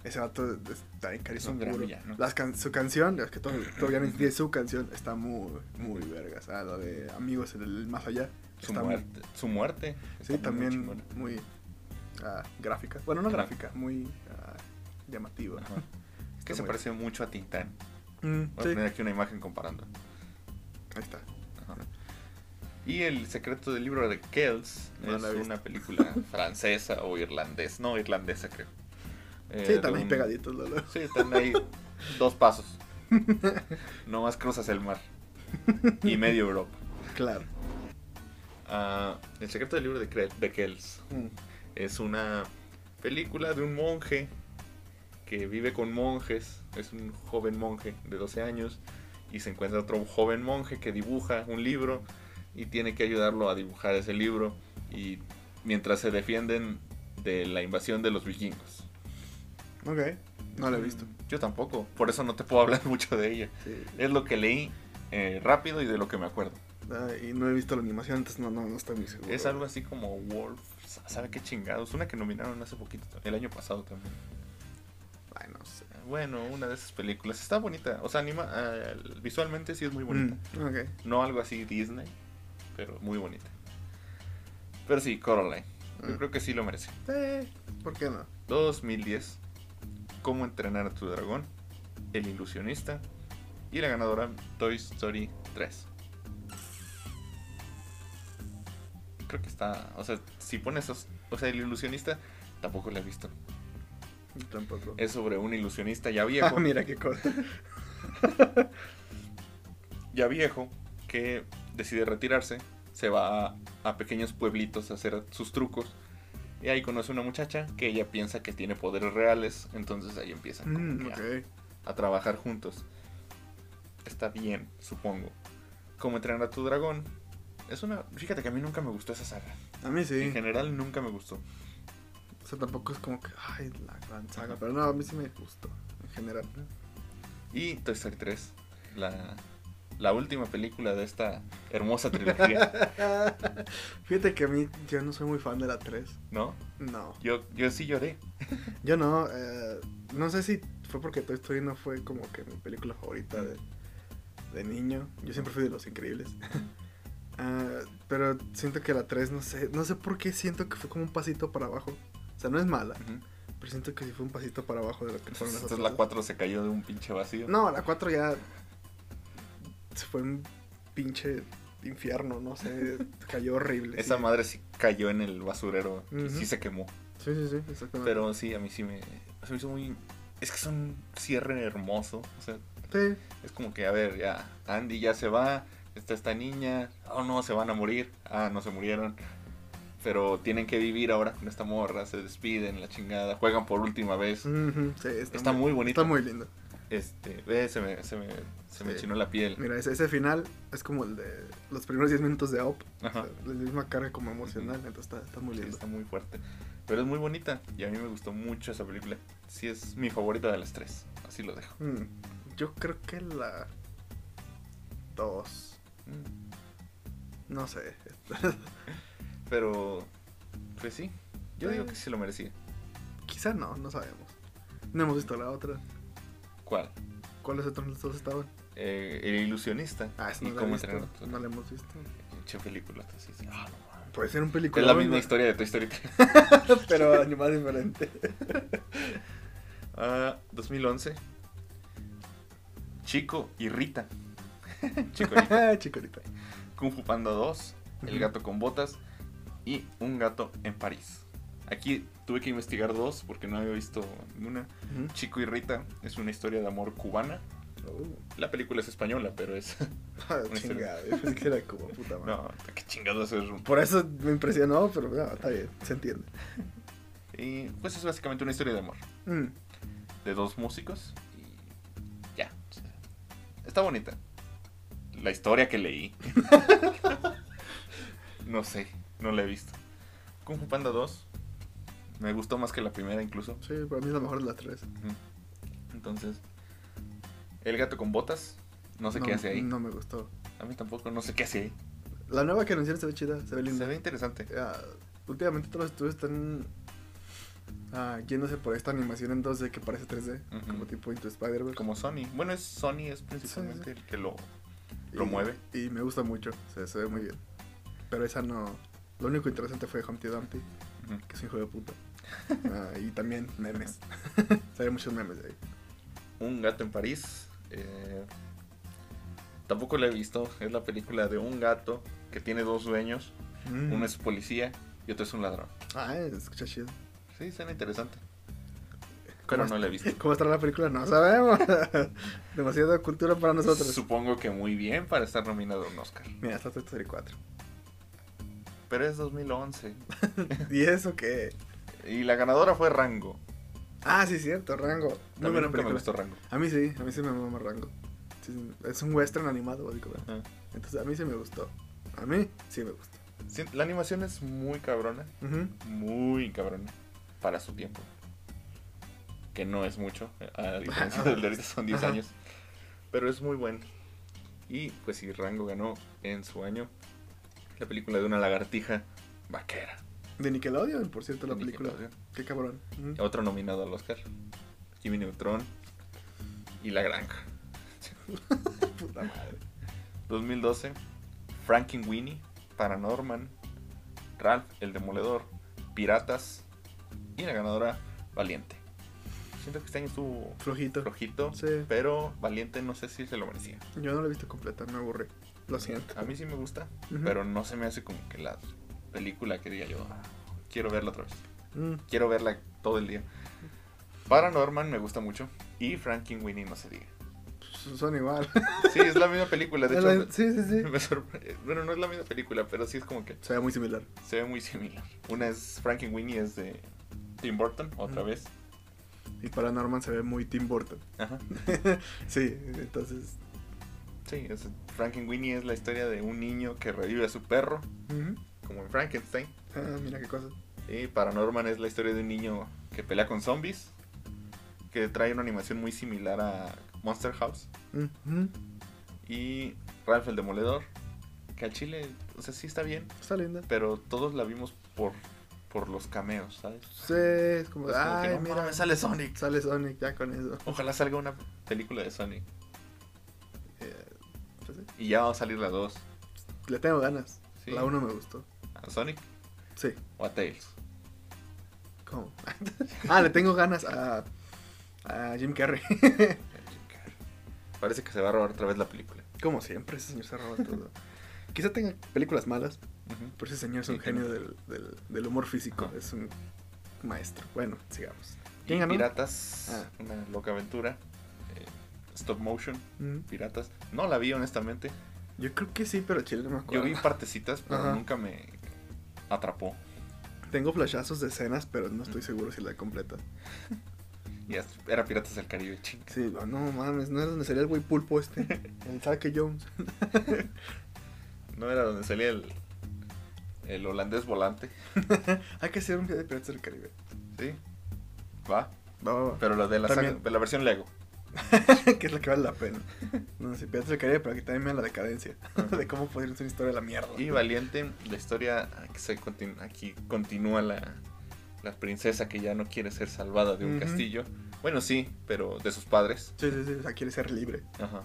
Ese vato está en carisma Es un gran villano. Las can- su canción, es que todavía no su canción, está muy, muy verga. O sea, lo de Amigos en el Más Allá. Su está muy- muerte. Su muerte. Sí, está también muy ah, gráfica. Bueno, no gráfica, muy ah, llamativa. Ajá. Es que Está se parece mucho a Tintán. Mm, Voy a poner aquí una imagen comparando. ahí está. Ajá. Y El secreto del libro de Kells No es una película francesa o irlandesa. No, irlandesa creo. Eh, Sí, de están ahí un- pegaditos, Lolo. Sí, están ahí dos pasos. Nomás cruzas el mar. Y medio Europa. Claro. Ah, el secreto del libro de, Kells Mm. es una película de un monje que vive con monjes. Es un joven monje de 12 años y se encuentra otro joven monje que dibuja un libro y tiene que ayudarlo a dibujar ese libro y mientras se defienden de la invasión de los vikingos. Ok, no lo he visto. Yo tampoco, por eso no te puedo hablar mucho de ella. Sí. Es lo que leí eh, rápido y de lo que me acuerdo. Ah, y no he visto la animación, entonces no, no, no estoy muy seguro. Es algo así como Wolf, ¿sabe qué chingados? Una que nominaron hace poquito, el año pasado también. Ay, no sé. Bueno, una de esas películas. Está bonita. O sea, anima, ah, visualmente sí es muy bonita. Mm, ok. No algo así Disney, pero muy bonita. Pero sí, Coraline. Yo Mm. creo que sí lo merece. Eh, ¿por qué no? 2010. Cómo entrenar a tu dragón. El ilusionista. Y la ganadora Toy Story 3. Creo que está. O sea, si pones. esos- O sea, el ilusionista tampoco lo he visto. Tampoco. Es sobre un ilusionista ya Ah, viejo. mira qué cosa. ya viejo que decide retirarse, se va a, a pequeños pueblitos a hacer sus trucos y ahí conoce una muchacha que ella piensa que tiene poderes reales, entonces ahí empiezan Mm, a, trabajar juntos. Está bien, supongo. Como entrenar a tu dragón. Es una. Fíjate que a mí nunca me gustó esa saga. A mí sí. En general nunca me gustó. O sea, tampoco es como que, ay, la gran saga. Pero no, a mí sí me gustó, en general. Y Toy Story 3, la, la última película de esta hermosa trilogía, Fíjate que a mí, yo no soy muy fan de la 3. ¿no? No. Yo, yo sí lloré. Yo no. eh, no sé si fue porque Toy Story no fue como que mi película favorita de, de niño. Yo siempre fui de los increíbles. Ah, pero siento que la 3, no sé, no sé por qué siento que fue como un pasito para abajo. O sea, no es mala, pero siento que sí fue un pasito para abajo de lo que fueron las Entonces otras la dos. 4 se cayó de un pinche vacío. No, la 4 ya se fue un pinche infierno, no sé, cayó horrible. Esa sí. madre sí cayó en el basurero y Ujú. sí se quemó. Sí, sí, sí, exactamente. Pero sí, a mí sí me, se me hizo muy... Es que es un cierre hermoso. O sea, Sí, es como que, a ver, ya, Andy ya se va, está esta niña, oh no, se van a morir, ah, no se murieron. Pero tienen que vivir ahora con esta morra, se despiden, la chingada, juegan por última vez. sí, está, Está muy bonito. Está muy lindo. Este, ve, se me, se me, se me chinó la piel. Mira, ese, ese final es como el de los primeros 10 minutos de. Ajá. O sea, la misma carga como emocional, entonces está, está muy Sí, lindo. está muy fuerte. Pero es muy bonita y a mí me gustó mucho esa película. Sí, es mi favorita de las tres. Así lo dejo. Mm, yo creo que la 2. Mm. No sé. Pero, pues sí, yo digo que sí lo merecía. Quizá no, no sabemos. No hemos visto la otra. ¿Cuál? ¿Cuáles otros dos estaban? Eh, el ilusionista. Ah, eso y no la he visto. No la hemos visto. Pinche película. así. Ah, no. Puede ser un Es película. la misma historia de Toy Story 3. pero animada diferente. Ah, 2011. Chico y Rita. Chico y Rita. Chicorita. Kung Fu Panda 2. El gato con botas. Y Un gato en París. Aquí tuve que investigar dos porque no había visto ninguna. Chico y Rita es una historia de amor cubana. Uh, La película es española, pero es. ah, chingada, yo pensé que era como puta madre. No, qué chingados es. Por eso me impresionó, pero no, está bien, se entiende. Y pues es básicamente una historia de amor. Mm, De dos músicos. Y ya. Está bonita. La historia que leí. no sé, no la he visto. Kung Fu Panda 2. Me gustó más que la primera incluso. sí, para mí es la mejor de las tres. Entonces, El gato con botas. No sé qué hace ahí. No me gustó. A mí tampoco, no sé qué hace ahí. La nueva que anunciaron se ve chida, se ve linda. Se ve interesante. Ah, últimamente todos los estudios están ah, yéndose por esta animación en 2D que parece 3D, Ujú. como tipo Into Spider-Verse. Como Sony. Bueno, es Sony, es principalmente Sí, el que lo, lo Y- mueve. Y me gusta mucho, se, se ve muy bien. Pero esa no. Lo único interesante fue Humpty Dumpty, que es un hijo de puta. Ah, y también memes. se ven muchos memes de ahí. Un gato en París. eh, tampoco la he visto. Es la película de un gato que tiene dos dueños. Mm. Uno es policía y otro es un ladrón. Ah, escucha chido. Sí, suena interesante. ¿Cómo Pero no la he visto. ¿Cómo estará la película? No sabemos. Demasiada cultura para nosotros. Supongo que muy bien para estar nominado a un Oscar. Mira, está Toy Story 4. Pero es 2011. ¿Y eso qué? Y la ganadora fue Rango. Ah, sí, cierto, Rango. Muy buena nunca me película. gustó Rango. A mí sí, a mí sí me mama Rango. Sí, es un western animado, básicamente. Entonces a mí sí me gustó. A mí sí me gustó. Sí, la animación es muy cabrona. Muy cabrona. Para su tiempo. Que no es mucho. A diferencia del de ahorita son 10 Ajá. años. Pero es muy bueno. Y pues sí, Rango ganó en su año la película de una lagartija vaquera. De Nickelodeon, por cierto, la película. Qué cabrón. Otro nominado al Oscar. Jimmy Neutron. Y La Granja. Puta madre. 2012. Frankenweenie. Paranorman. Ralph el Demoledor. Piratas. Y la ganadora Valiente. Siento que este año estuvo Flojito. flojito. Sí. Pero Valiente no sé si se lo merecía. Yo no la he visto completa, me aburrí. Lo siento. A mí sí me gusta. Pero no se me hace como que la película que diga yo. "Ah, Quiero verla otra vez. Mm. Quiero verla todo el día. Paranorman me gusta mucho. Y Frankenweenie no se diga. Pues Son igual. Sí, es la misma película. De hecho, la- sí, sí, sí. me sorpre- Bueno, no es la misma película, pero sí es como que Se ve muy similar. se ve muy similar. Una es Frankenweenie, es de Tim Burton, otra vez. Y para Norman se ve muy Tim Burton. Ajá. sí, entonces. Sí, es, Frankenweenie es la historia de un niño que revive a su perro, como en Frankenstein. Ah, mira qué cosa. Y Paranorman es la historia de un niño que pelea con zombies, que trae una animación muy similar a Monster House. Ujú. Y Ralph el Demoledor, que al chile, o sea, sí está bien, Está linda. pero todos la vimos por, por los cameos, ¿sabes? Sí, es como. Es como Ay, que, no mira. mames, sale Sonic. Sale Sonic ya con eso. Ojalá salga una película de Sonic. Eh, pues sí. Y ya va a salir la 2. Le tengo ganas. Sí. La 1 me gustó. ¿A Sonic Sí. o a Tails? ¿Cómo? ah, le tengo ganas a, a Jim Carrey. Parece que se va a robar otra vez la película. Como siempre, ese señor se roba todo. Quizá tenga películas malas, Pero ese señor es un genio del, del, del humor físico. Ajá. Es un maestro. Bueno, sigamos. ¿Quién ganó? Piratas, Ah. una loca aventura. eh, stop motion, Piratas. No la vi honestamente. Yo creo que sí, pero chile no me Yo acuerdo. vi partecitas, pero Ajá. nunca me atrapó. Tengo flashazos de escenas, pero no estoy seguro si la completa. Y es- era Piratas del Caribe, ching. Sí, no, no mames, no es donde sería el güey pulpo este. El Saque Jones. No era donde salía el, el holandés volante. Hay que hacer un video de Piratas del Caribe. Sí. Va. Va, va, va. Pero la de la, saga- de la versión Lego. que es la que vale la pena. No, si Piratas del Caribe, pero aquí también me da la decadencia. de cómo podría ser una historia de la mierda. Y Valiente, la historia aquí, se continu- aquí continúa la, la princesa que ya no quiere ser salvada de un castillo. Bueno, sí, pero de sus padres. Sí, sí, sí, o sea, quiere ser libre. Ajá.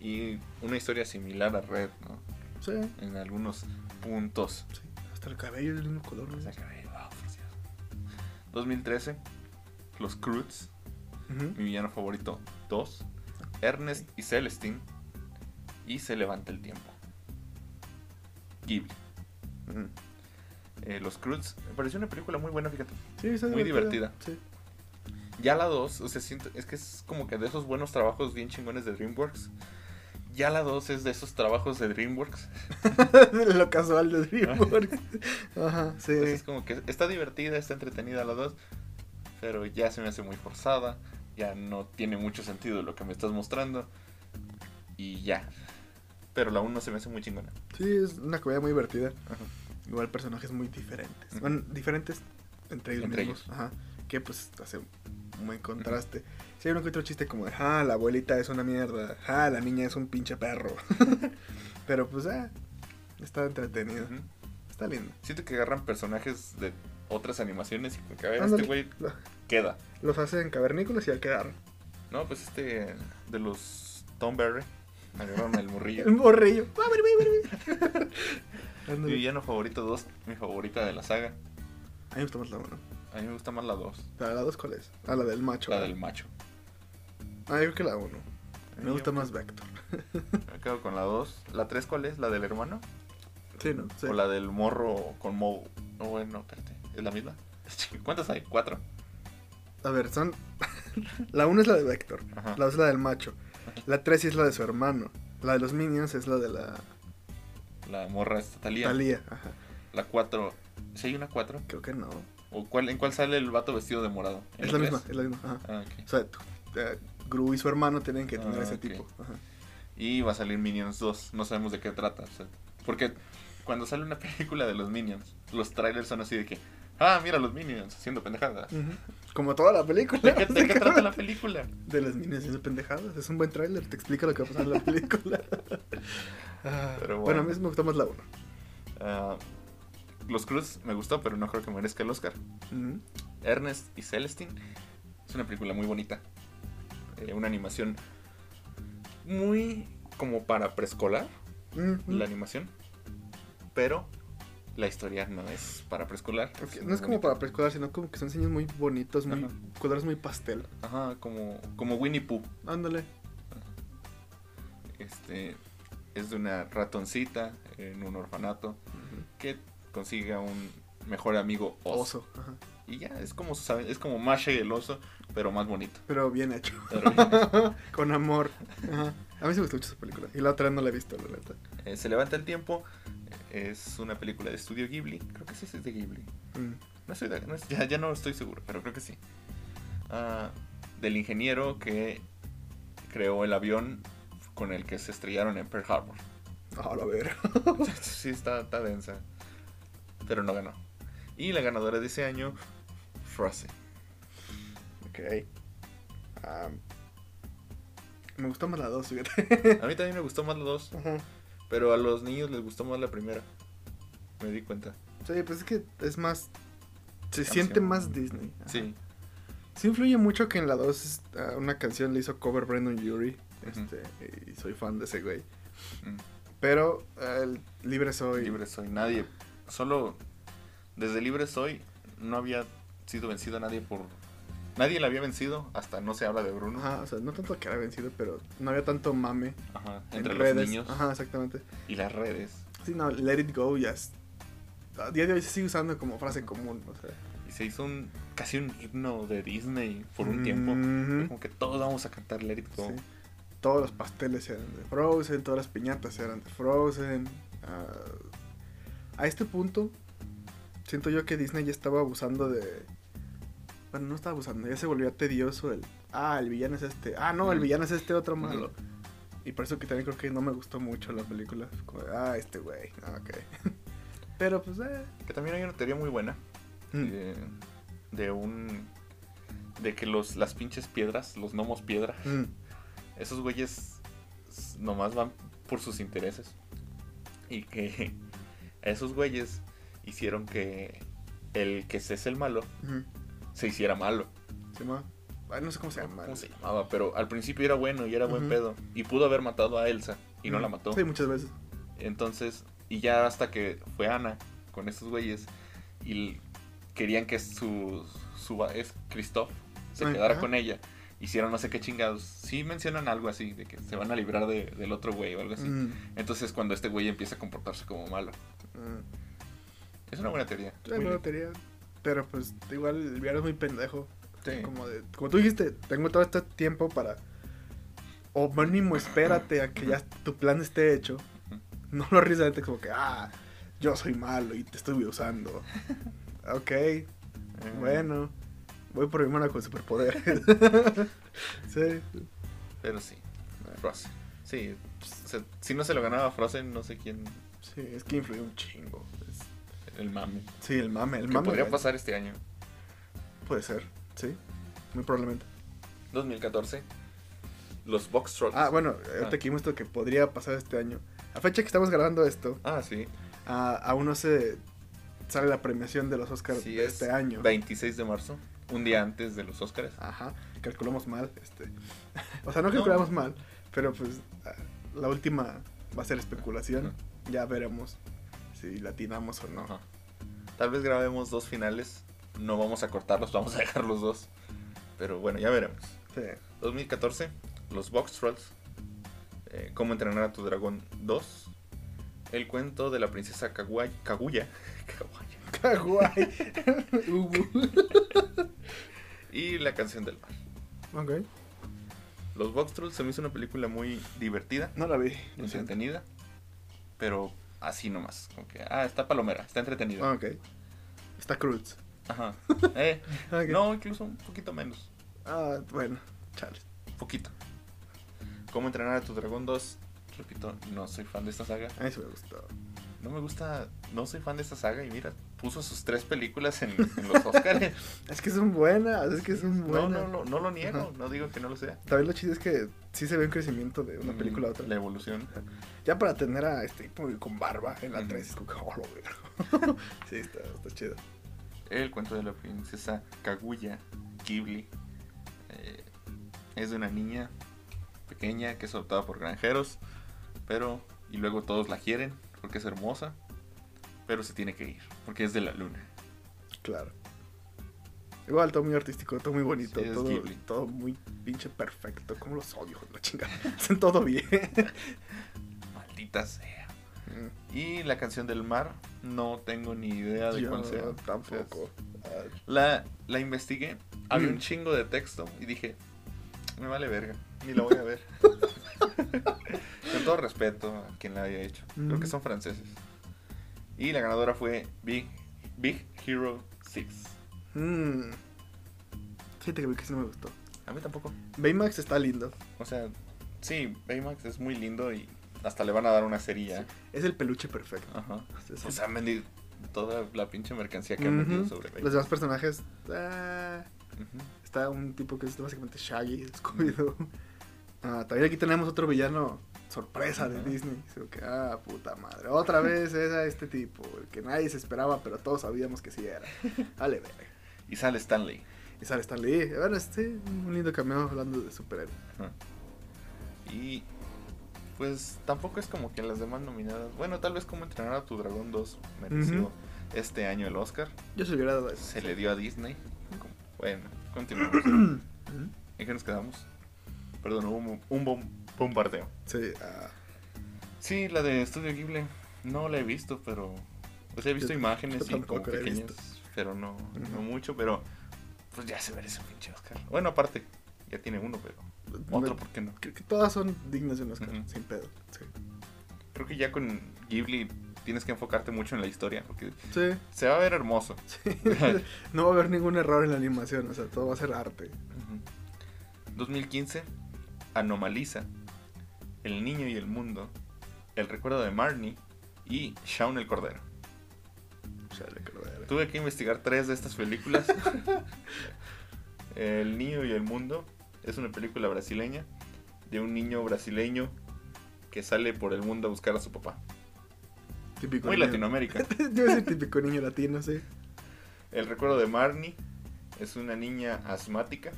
Y una historia similar a Red, ¿no? Sí, En algunos puntos. sí. Hasta el cabello es del mismo color. ¿no? Se acaba de- wow, por Dios. 2013, Los Croods, mi villano favorito 2, Ernest y Celestine, y Se levanta el tiempo. Ghibli. Eh, Los Croods, me pareció una película muy buena, fíjate. Sí, está Muy divertida. Sí. Ya la 2, o sea, siento, es que es como que de esos buenos trabajos bien chingones de DreamWorks. Ya la 2 es de esos trabajos de DreamWorks. Lo casual de DreamWorks. Ajá, sí. Entonces es como que está divertida, está entretenida la 2, pero ya se me hace muy forzada, ya no tiene mucho sentido lo que me estás mostrando y ya. Pero la 1 se me hace muy chingona. Sí, es una comedia muy divertida. Ajá. Igual personajes muy diferentes. Bueno, diferentes entre ellos Entre mismos. Ajá. Que pues hace un buen contraste. Hay uno que otro chiste como de, ah, la abuelita es una mierda. Ah, la niña es un pinche perro. Pero pues, ah, está entretenido. Está lindo. Siento que agarran personajes de otras animaciones y que a ver, Ándale. este güey Lo- queda. Los hacen cavernícolas y al quedar. No, pues este de los Tom Berry agarraron el morrillo. El morrillo. Mi villano favorito 2, mi favorita de la saga. A mí me gusta más la uno. A mí me gusta más la 2, ¿La, la dos cuál es? Ah, la del macho. la del macho. Ah, yo creo que la uno. A Me mí gusta más Vector. Me quedo con la 2. ¿La 3 cuál es? ¿La del hermano? Sí, ¿no? Sí. ¿O la del morro con Mo? No, bueno, espérate. ¿Es la misma? ¿Cuántas hay? Cuatro. A ver, son. la 1 es la de Vector. Ajá. La 2 es la del macho. La 3 sí es la de su hermano. La de los Minions es la de la La morra está Talía. Talía. Ajá. La 4. ¿Sí hay una 4? Creo que no. ¿O cuál, en cuál sale el vato vestido de morado? ¿En Es la tres? misma, es la misma. Ajá. Ah, ok. O sea, t- eh, Gru y su hermano tienen que tener Ah, ese tipo. Ajá. Y va a salir Minions 2. No sabemos de qué trata. o sea, porque cuando sale una película de los Minions, los trailers son así de que. Ah, mira los Minions haciendo pendejadas. Como toda la película. ¿De qué, de qué trata la película? De los Minions sus pendejadas. Es un buen tráiler, te explica lo que va a pasar en la película. Ah, Pero bueno. bueno. a mí me gustó más la 1. Ah, los Cruz me gustó, pero no creo que merezca el Oscar. Ernest y Celestine es una película muy bonita. Eh, una animación muy como para preescolar, la animación. Pero la historia no es para preescolar. No es como para preescolar, sino como que son diseños muy bonitos, muy Ajá. colores muy pastel. Ajá, como, como Winnie Pooh. Ándale. Este, es de una ratoncita en un orfanato que consigue a un mejor amigo oso. Oso. Ajá. Y ya, es como, es como Masha y el oso, pero más bonito. Pero bien hecho. Pero bien. Con amor. Ajá. A mí sí me gustó mucho esa película. Y la otra no la he visto, la neta. Eh, Se levanta el tiempo. Es una película de estudio Ghibli. Creo que sí es de Ghibli. Mm. No estoy de- no ya, ya no estoy seguro, pero creo que sí. Ah, del ingeniero que creó el avión con el que se estrellaron en Pearl Harbor. Ah, la ver. sí, está, está densa. Pero no ganó. Y la ganadora de ese año, Frozen. Ok. Me gustó más la 2, fíjate. A mí también me gustó más la 2, Ajá. pero a los niños les gustó más la primera. Me di cuenta. Sí, pues es que es más. Se Canción. siente más Disney. Ajá. Sí. Sí influye mucho que en la 2 ah, una canción le hizo cover Brandon. Ujú. Este, y soy fan de ese güey. Pero libre soy. Libre soy. Nadie. Solo desde Libre soy no había sido vencido a nadie por. Nadie le había vencido hasta no se habla de Bruno. Ajá, o sea, no tanto que era vencido, pero no había tanto mame Ajá, en entre los redes. niños Ajá, exactamente. y las redes. Sí, no, let it go ya es. A día de hoy se sigue usando como frase común, o sea. Y se hizo un casi un himno de Disney por un tiempo. Como que todos vamos a cantar Let It Go. Sí. Todos los pasteles eran de Frozen, todas las piñatas eran de Frozen. ah, a este punto, siento yo que Disney ya estaba abusando de. Bueno, no estaba abusando, ya se volvía tedioso el. Ah, el villano es este. Ah, no, el villano es este otro malo. Y por eso que también creo que no me gustó mucho la película. Como, ah, este güey. Ah, ok. Pero pues, eh. Que también hay una teoría muy buena mm, de, de un de que los las pinches piedras, los gnomos piedra, mm, esos güeyes nomás van por sus intereses. Y que esos güeyes hicieron que el que es el malo. Se hiciera malo. Se llama. Ay, no sé cómo se llama. ¿Cómo se llamaba? Pero al principio era bueno y era buen pedo. Y pudo haber matado a Elsa y no la mató. Sí, muchas veces. Entonces, y ya hasta que fue Ana con estos güeyes y querían que su, su es Christoph se Ay, quedara ajá. con ella. Hicieron no sé qué chingados. Sí mencionan algo así, de que se van a librar de- del otro güey o algo así. Mm, Entonces cuando este güey empieza a comportarse como malo. mm. Es una buena teoría. Sí, Muy buena teoría. Pero pues igual el villano es muy pendejo. Sí. Como, de, como tú dijiste, tengo todo este tiempo para... O mínimo espérate a que ya tu plan esté hecho. No lo ríes de como que, ah, yo soy malo y te estoy usando. ok, Eh, bueno. Voy por mi hermana con superpoderes. sí. Pero sí. Frozen. Sí. se- si no se lo ganaba Frozen, no sé quién. Sí, es que influyó un chingo. Es- El mame. Sí, el mame, el ¿Qué mame. podría real. pasar este año? Puede ser, sí. Muy probablemente. 2014. Los Box Trolls. Ah, bueno, ahorita Ah. que que podría pasar este año. A fecha que estamos grabando esto, Ah, sí. ah, aún no se sale la premiación de los Oscars Sí, de es este año. 26 de marzo, un día antes de los Oscars. Ajá, calculamos mal. Este. o sea, no calculamos mal, pero pues ah, la última va a ser especulación. Ya veremos si latinamos o no. Tal vez grabemos dos finales. No vamos a cortarlos, vamos a dejar los dos. Pero bueno, ya veremos. Sí. 2014, los Box Trolls. eh, Cómo entrenar a tu dragón 2. El cuento de la princesa Kaguay- Kaguya. Kaguya. Ugu. Y la canción del mar. ok. Los Box Trolls se me hizo una película muy divertida, No la vi. entretenida. Pero así nomás. Como que, ah, está palomera, está entretenida. Ok. Está Cruz. Ajá. Eh. No, incluso un poquito menos. Ah, bueno, chale. Poquito. ¿Cómo entrenar a tu dragón 2? Repito, no soy fan de esta saga. A mí sí me gustó. No me gusta, no soy fan de esta saga y mira, puso sus tres películas en, en los Oscars. Es que son buenas, es que son no, buenas. no, no, no lo niego, Ajá. no digo que no lo sea. También lo chido es que sí se ve un crecimiento de una película a otra. La evolución. Ya para tener a este tipo con barba en la Ujú. 3 es como que, oh, lo veo. sí, está, está chido. El cuento de la princesa Kaguya Ghibli. eh, es de una niña pequeña que es adoptada por granjeros, pero y luego todos la quieren porque es hermosa, pero se tiene que ir porque es de la luna. Claro. Igual, todo muy artístico, todo muy bonito, Sí, todo, todo muy pinche perfecto. Como los odio, la chingada. Hacen todo bien. Maldita sea. Mm, Y la canción del mar, no tengo ni idea de Yo cuál sea. tampoco. La, la investigué, había Mm. un chingo de texto y dije, me vale verga, ni la voy a ver. Todo respeto a quien la haya hecho. Creo que son franceses. Y la ganadora fue Big, Big Hero 6. mm. Fíjate que sí no me gustó. A mí tampoco. Baymax está lindo. O sea, sí, Baymax es muy lindo y hasta le van a dar una serie ya. Es el peluche perfecto. Ajá. Sí. O sea, han vendido toda la pinche mercancía que han vendido sobre Los Baymax. demás personajes. ah, está un tipo que es básicamente Shaggy, Scooby-Doo. Ah, también aquí tenemos otro villano sorpresa de. Disney. Así que, ah, puta madre. Otra vez es a este tipo, el que nadie se esperaba, pero todos sabíamos que sí era. Vale, verga. Y sale Stanley. Y sale Stan Lee. Bueno, este, un lindo cameo hablando de superhéroes. Y Pues tampoco es como que las demás nominadas. Bueno, tal vez como entrenar a tu dragón 2 mereció este año el Oscar. Yo se hubiera dado eso. Se le dio a Disney. Bueno, continuamos. ¿En qué nos quedamos? Perdón, hubo un, un bom- bombardeo. Sí, ah, Sí, la de Estudio Ghibli. No la he visto, pero. Pues he visto Yo- imágenes y como tampoco la he pequeñas, pero no, no mucho. Pero pues ya se merece un pinche Oscar. Bueno, aparte, ya tiene uno, pero otro, ¿por qué no? creo que todas son dignas de un Oscar, Ujú. sin pedo. Sí. Creo que ya con Ghibli tienes que enfocarte mucho en la historia, porque Sí, se va a ver hermoso. sí. no va a haber ningún error en la animación, o sea, todo va a ser arte. Ujú. 2015, Anomaliza, El Niño y el Mundo, El Recuerdo de Marnie y Shaun el Cordero. Chale, cordero. Tuve que investigar tres de estas películas. el Niño y el Mundo es una película brasileña de un niño brasileño que sale por el mundo a buscar a su papá. Típico Muy niño. Latinoamérica. A decir típico niño latino, sí. El recuerdo de Marnie es una niña asmática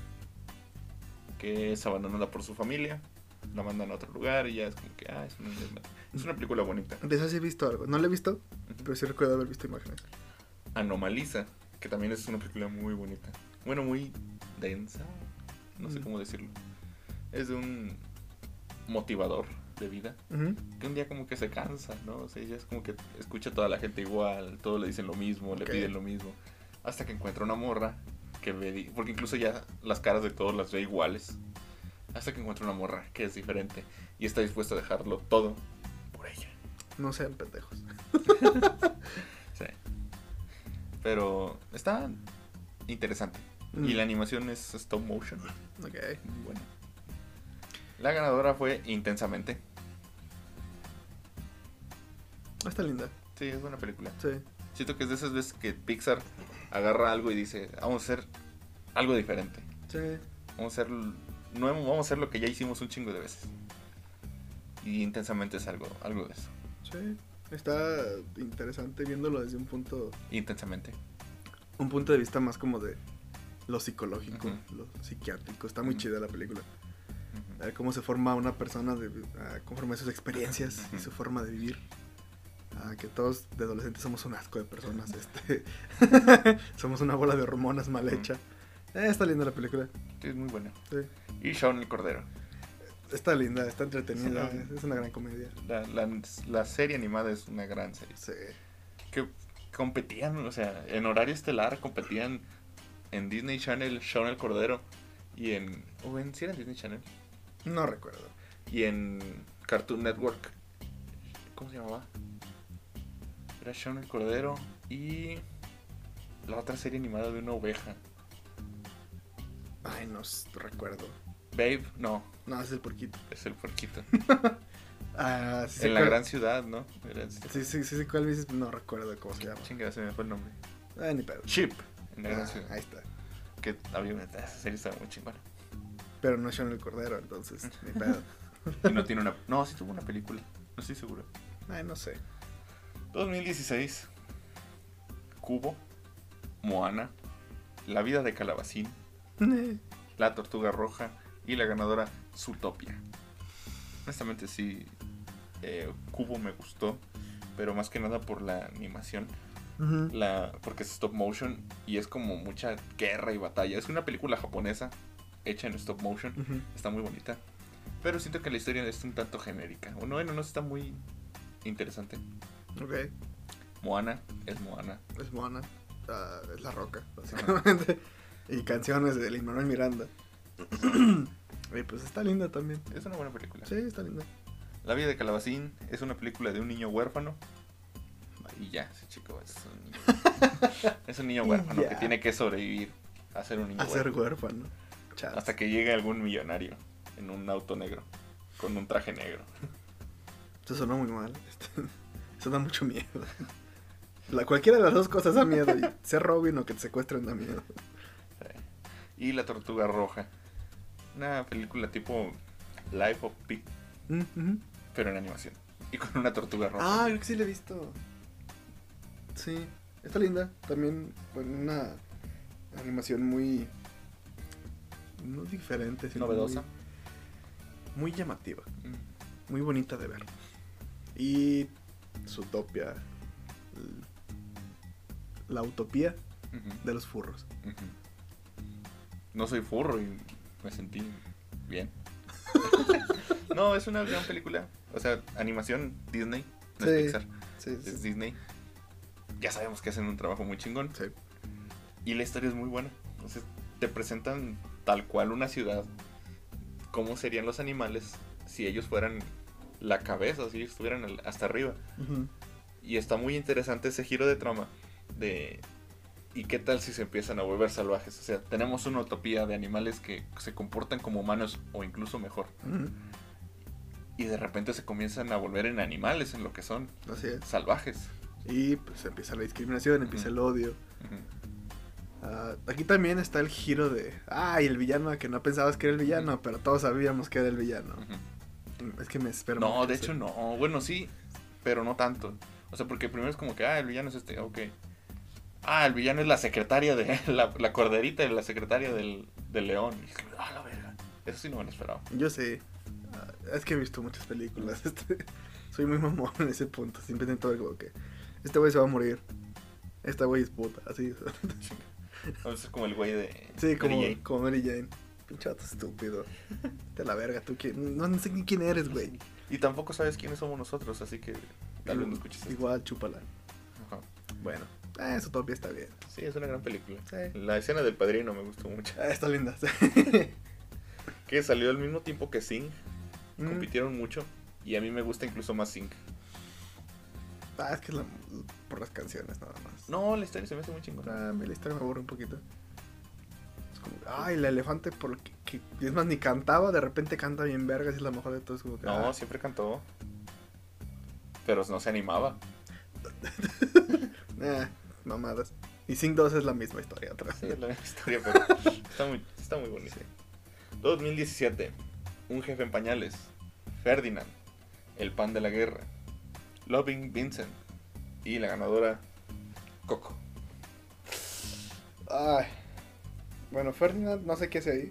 que es abandonada por su familia. La mandan a otro lugar y ya es como que, ah, es una, es una película bonita. De eso sí he visto algo. No lo he visto, pero sí recuerdo haber visto imágenes. Anomaliza, que también es una película muy bonita. Bueno, muy densa, no sé Mm. cómo decirlo. Es de un motivador de vida Ujú. que un día como que se cansa, ¿no? O sea, ya es como que escucha a toda la gente igual, todos le dicen lo mismo, Ok. le piden lo mismo, hasta que encuentra una morra que ve, porque incluso ya las caras de todos las ve iguales, hasta que encuentra una morra que es diferente y está dispuesta a dejarlo todo por ella. No sean pendejos. Sí. Pero está interesante. Mm. Y la animación es stop motion. Ok. Muy buena. La ganadora fue Intensamente. Está linda. Sí, es buena película. Sí. Siento que es de esas veces que Pixar agarra algo y dice, vamos a hacer algo diferente. Sí. Vamos a hacer nuevo, vamos a hacer lo que ya hicimos un chingo de veces. Y intensamente es algo, algo de eso. Sí. Está interesante viéndolo desde un punto Intensamente. un punto de vista más como de lo psicológico, Ujú. lo psiquiátrico. Está muy Ujú. chida la película. Ujú. A ver cómo se forma una persona de, ah, conforme a sus experiencias y su forma de vivir. Ah, que todos de adolescentes somos un asco de personas. Este. somos una bola de hormonas mal hecha. Eh, está linda la película. Sí, es muy buena. Sí. Y Shaun el Cordero. Está linda, está entretenida. Es una gran comedia. La, la, la serie animada es una gran serie. Sí. Que competían, o sea, en horario estelar competían en Disney Channel, Shaun el Cordero. Y en. ¿O en sí era en Disney Channel? No recuerdo. Y en Cartoon Network. ¿Cómo se llamaba? Era Shaun el Cordero y la otra serie animada de una oveja. Ay, no recuerdo. Babe, no, No, es el porquito. es el puerquito. Ah, sí, en la cuál- gran ciudad, ¿no? Era Sí, sí, sí, sí, cuál dices, no recuerdo cómo se llama. Chingada, se me fue el nombre. Ah, ni pedo. Chip, en la gran Ah, ciudad. ahí está. Que había una esa serie estaba muy chingona. Pero no es Sean el Cordero, entonces, ni pedo. Y no tiene una. No, sí tuvo una película. No estoy seguro. Ay, no sé. 2016. Cubo. Moana. La vida de Calabacín. La Tortuga Roja y la ganadora Zootopia. Honestamente sí, eh, Cubo me gustó, pero más que nada por la animación, la, porque es stop motion y es como mucha guerra y batalla. Es una película japonesa hecha en stop motion, está muy bonita, pero siento que la historia es un tanto genérica. O no, bueno, no está muy interesante. Ok, Moana es Moana. es Moana. Es La Roca, básicamente. Y canciones de Lin Manuel Miranda. y pues está linda también. Es una buena película. Sí, está linda. La vida de Calabacín es una película de un niño huérfano. Y ya, ese chico es un, es un niño huérfano que tiene que sobrevivir a ser un niño A ser huérfano. huérfano. Chas. Hasta que llegue algún millonario en un auto negro, con un traje negro. Eso sonó muy mal. Eso da mucho miedo. La, cualquiera de las dos cosas da miedo. Y ser Robin o que te secuestren da miedo. Y La Tortuga Roja. Una película tipo Life of Pi, Mm, pero en animación. Y con una tortuga roja. Ah, creo que sí la he visto. Sí, está linda. También con una animación muy. No diferente, sino Novedosa. Muy, muy llamativa. Mm. muy bonita de ver. Y su utopia, l- la utopía de los furros. ujú. No soy furro y me sentí bien. no, es una gran película. O sea, animación Disney, no Sí. es Pixar, Sí, es Disney. Ya sabemos que hacen un trabajo muy chingón. sí. Y la historia es muy buena. Entonces, te presentan tal cual una ciudad. Cómo serían los animales si ellos fueran la cabeza, si ellos estuvieran hasta arriba. Y está muy interesante ese giro de trama de... ¿Y qué tal si se empiezan a volver salvajes? O sea, tenemos una utopía de animales que se comportan como humanos o incluso mejor. Y de repente se comienzan a volver en animales, en lo que son, Así es. salvajes. Y pues empieza la discriminación, empieza el odio. Ah, aquí también está el giro de, ay, el villano que no pensabas que era el villano, pero todos sabíamos que era el villano. Es que me espero. No, de hecho no. Bueno, sí, pero no tanto. O sea, porque primero es como que, ah, el villano es este, ok. Ah, el villano es la secretaria de. La, la corderita de la secretaria del, del león. Ah, la verga. Eso sí no me lo esperaba. Yo sé. Ah, es que he visto muchas películas. este, soy muy mamón en ese punto. Siempre intento ver como que este güey se va a morir. Esta güey es puta. Así. Es como el güey de. sí, como, Mary Jane. como Mary Jane. Pinche estúpido. De la verga, tú quién. No, no sé ni quién eres, güey. Y tampoco sabes quiénes somos nosotros, así que tal vez no escuches esto. Igual, chúpala. Ajá. Bueno, eh, eso todavía está bien. Sí, es una gran película. Sí. La escena del padrino me gustó mucho. Ah, está linda. sí. Que salió al mismo tiempo que Sing. Mm. Compitieron mucho. Y a mí me gusta incluso más Sing. Ah, es que es la- por las canciones nada más. No, la historia se me hace muy chingona. Ah, la historia me aburre un poquito. Es como, ay, el elefante, porque que, es más, ni cantaba, de repente canta bien vergas y es la mejor de todos. Como que, No, ah, siempre cantó. Pero no se animaba. eh, mamadas. Y Sing 2 es la misma historia otra Sí, la misma historia, pero está muy, está muy bonito. 2017. Un jefe en pañales. Ferdinand. El pan de la guerra. Loving Vincent. Y la ganadora Coco. Ay. Bueno, Ferdinand, no sé qué hace ahí.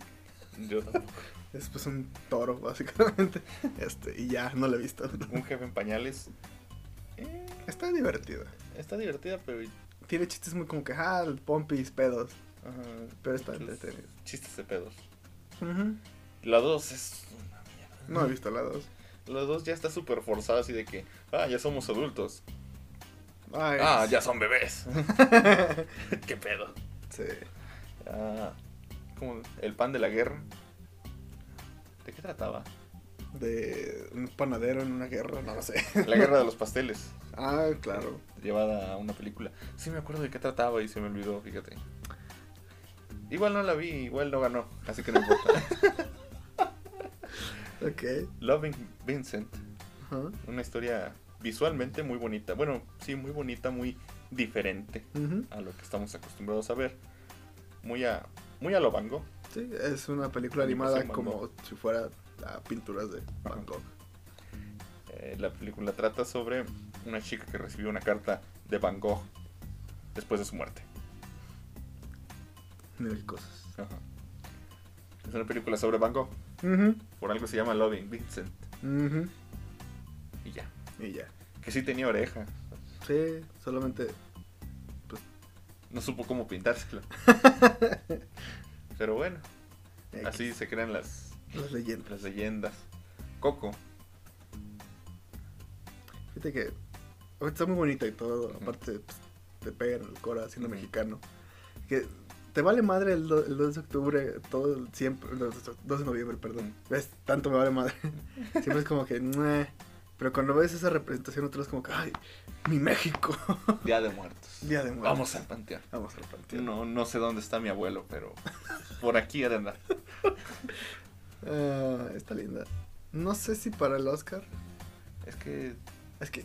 Yo tampoco. Es pues un toro, básicamente. Este, y ya, no lo he visto. Un jefe en pañales. eh, Está divertido. está divertida, pero. Tiene chistes muy como que, ah, pompis, pedos. ajá, Pero está entretenido. Chistes de pedos. Ujú. La 2 es una mierda. No he visto la 2. La 2 ya está súper forzada, así de que. Ah, ya somos adultos. Ay, Ah, ya son bebés. ¿Qué pedo? Sí. Ah, como el pan de la guerra. ¿De qué trataba? De un panadero en una guerra, no lo sé. La guerra de los pasteles. Ah, claro. Llevada a una película. Sí me acuerdo de qué trataba y se me olvidó, fíjate. Igual no la vi, igual no ganó, así que no importa. Ok. Loving Vincent, una historia visualmente muy bonita. Bueno, sí, muy bonita, muy diferente a lo que estamos acostumbrados a ver. Muy a, muy a lo Van Gogh. Sí, es una película animada como si fuera a pinturas de Van. Gogh. Eh, la película trata sobre una chica que recibió una carta de Van Gogh después de su muerte. Mil cosas. Ajá. Es una película sobre Van Gogh. Por algo se llama Loving Vincent. Y ya. Y ya. Que sí tenía oreja. Sí, solamente. No supo cómo pintársela. Pero bueno, X, así se crean las, Las leyendas. las leyendas. Coco. Fíjate que. Está muy bonita y todo. Aparte, pues, te pegan el cora siendo mexicano. Que te vale madre el, do- el 2 de octubre, todo el siempre. el 2 de- 2 de noviembre, perdón. ¿Ves? Tanto me vale madre. Siempre es como que. "Meh". Pero cuando ves esa representación, otro es como que. ¡Ay! ¡Mi México! Día de Muertos. Día de muertos. Vamos al panteón. Vamos al panteón. No, no sé dónde está mi abuelo, pero por aquí ha de andar. Ah, está linda. No sé si para el Oscar. Es que Es que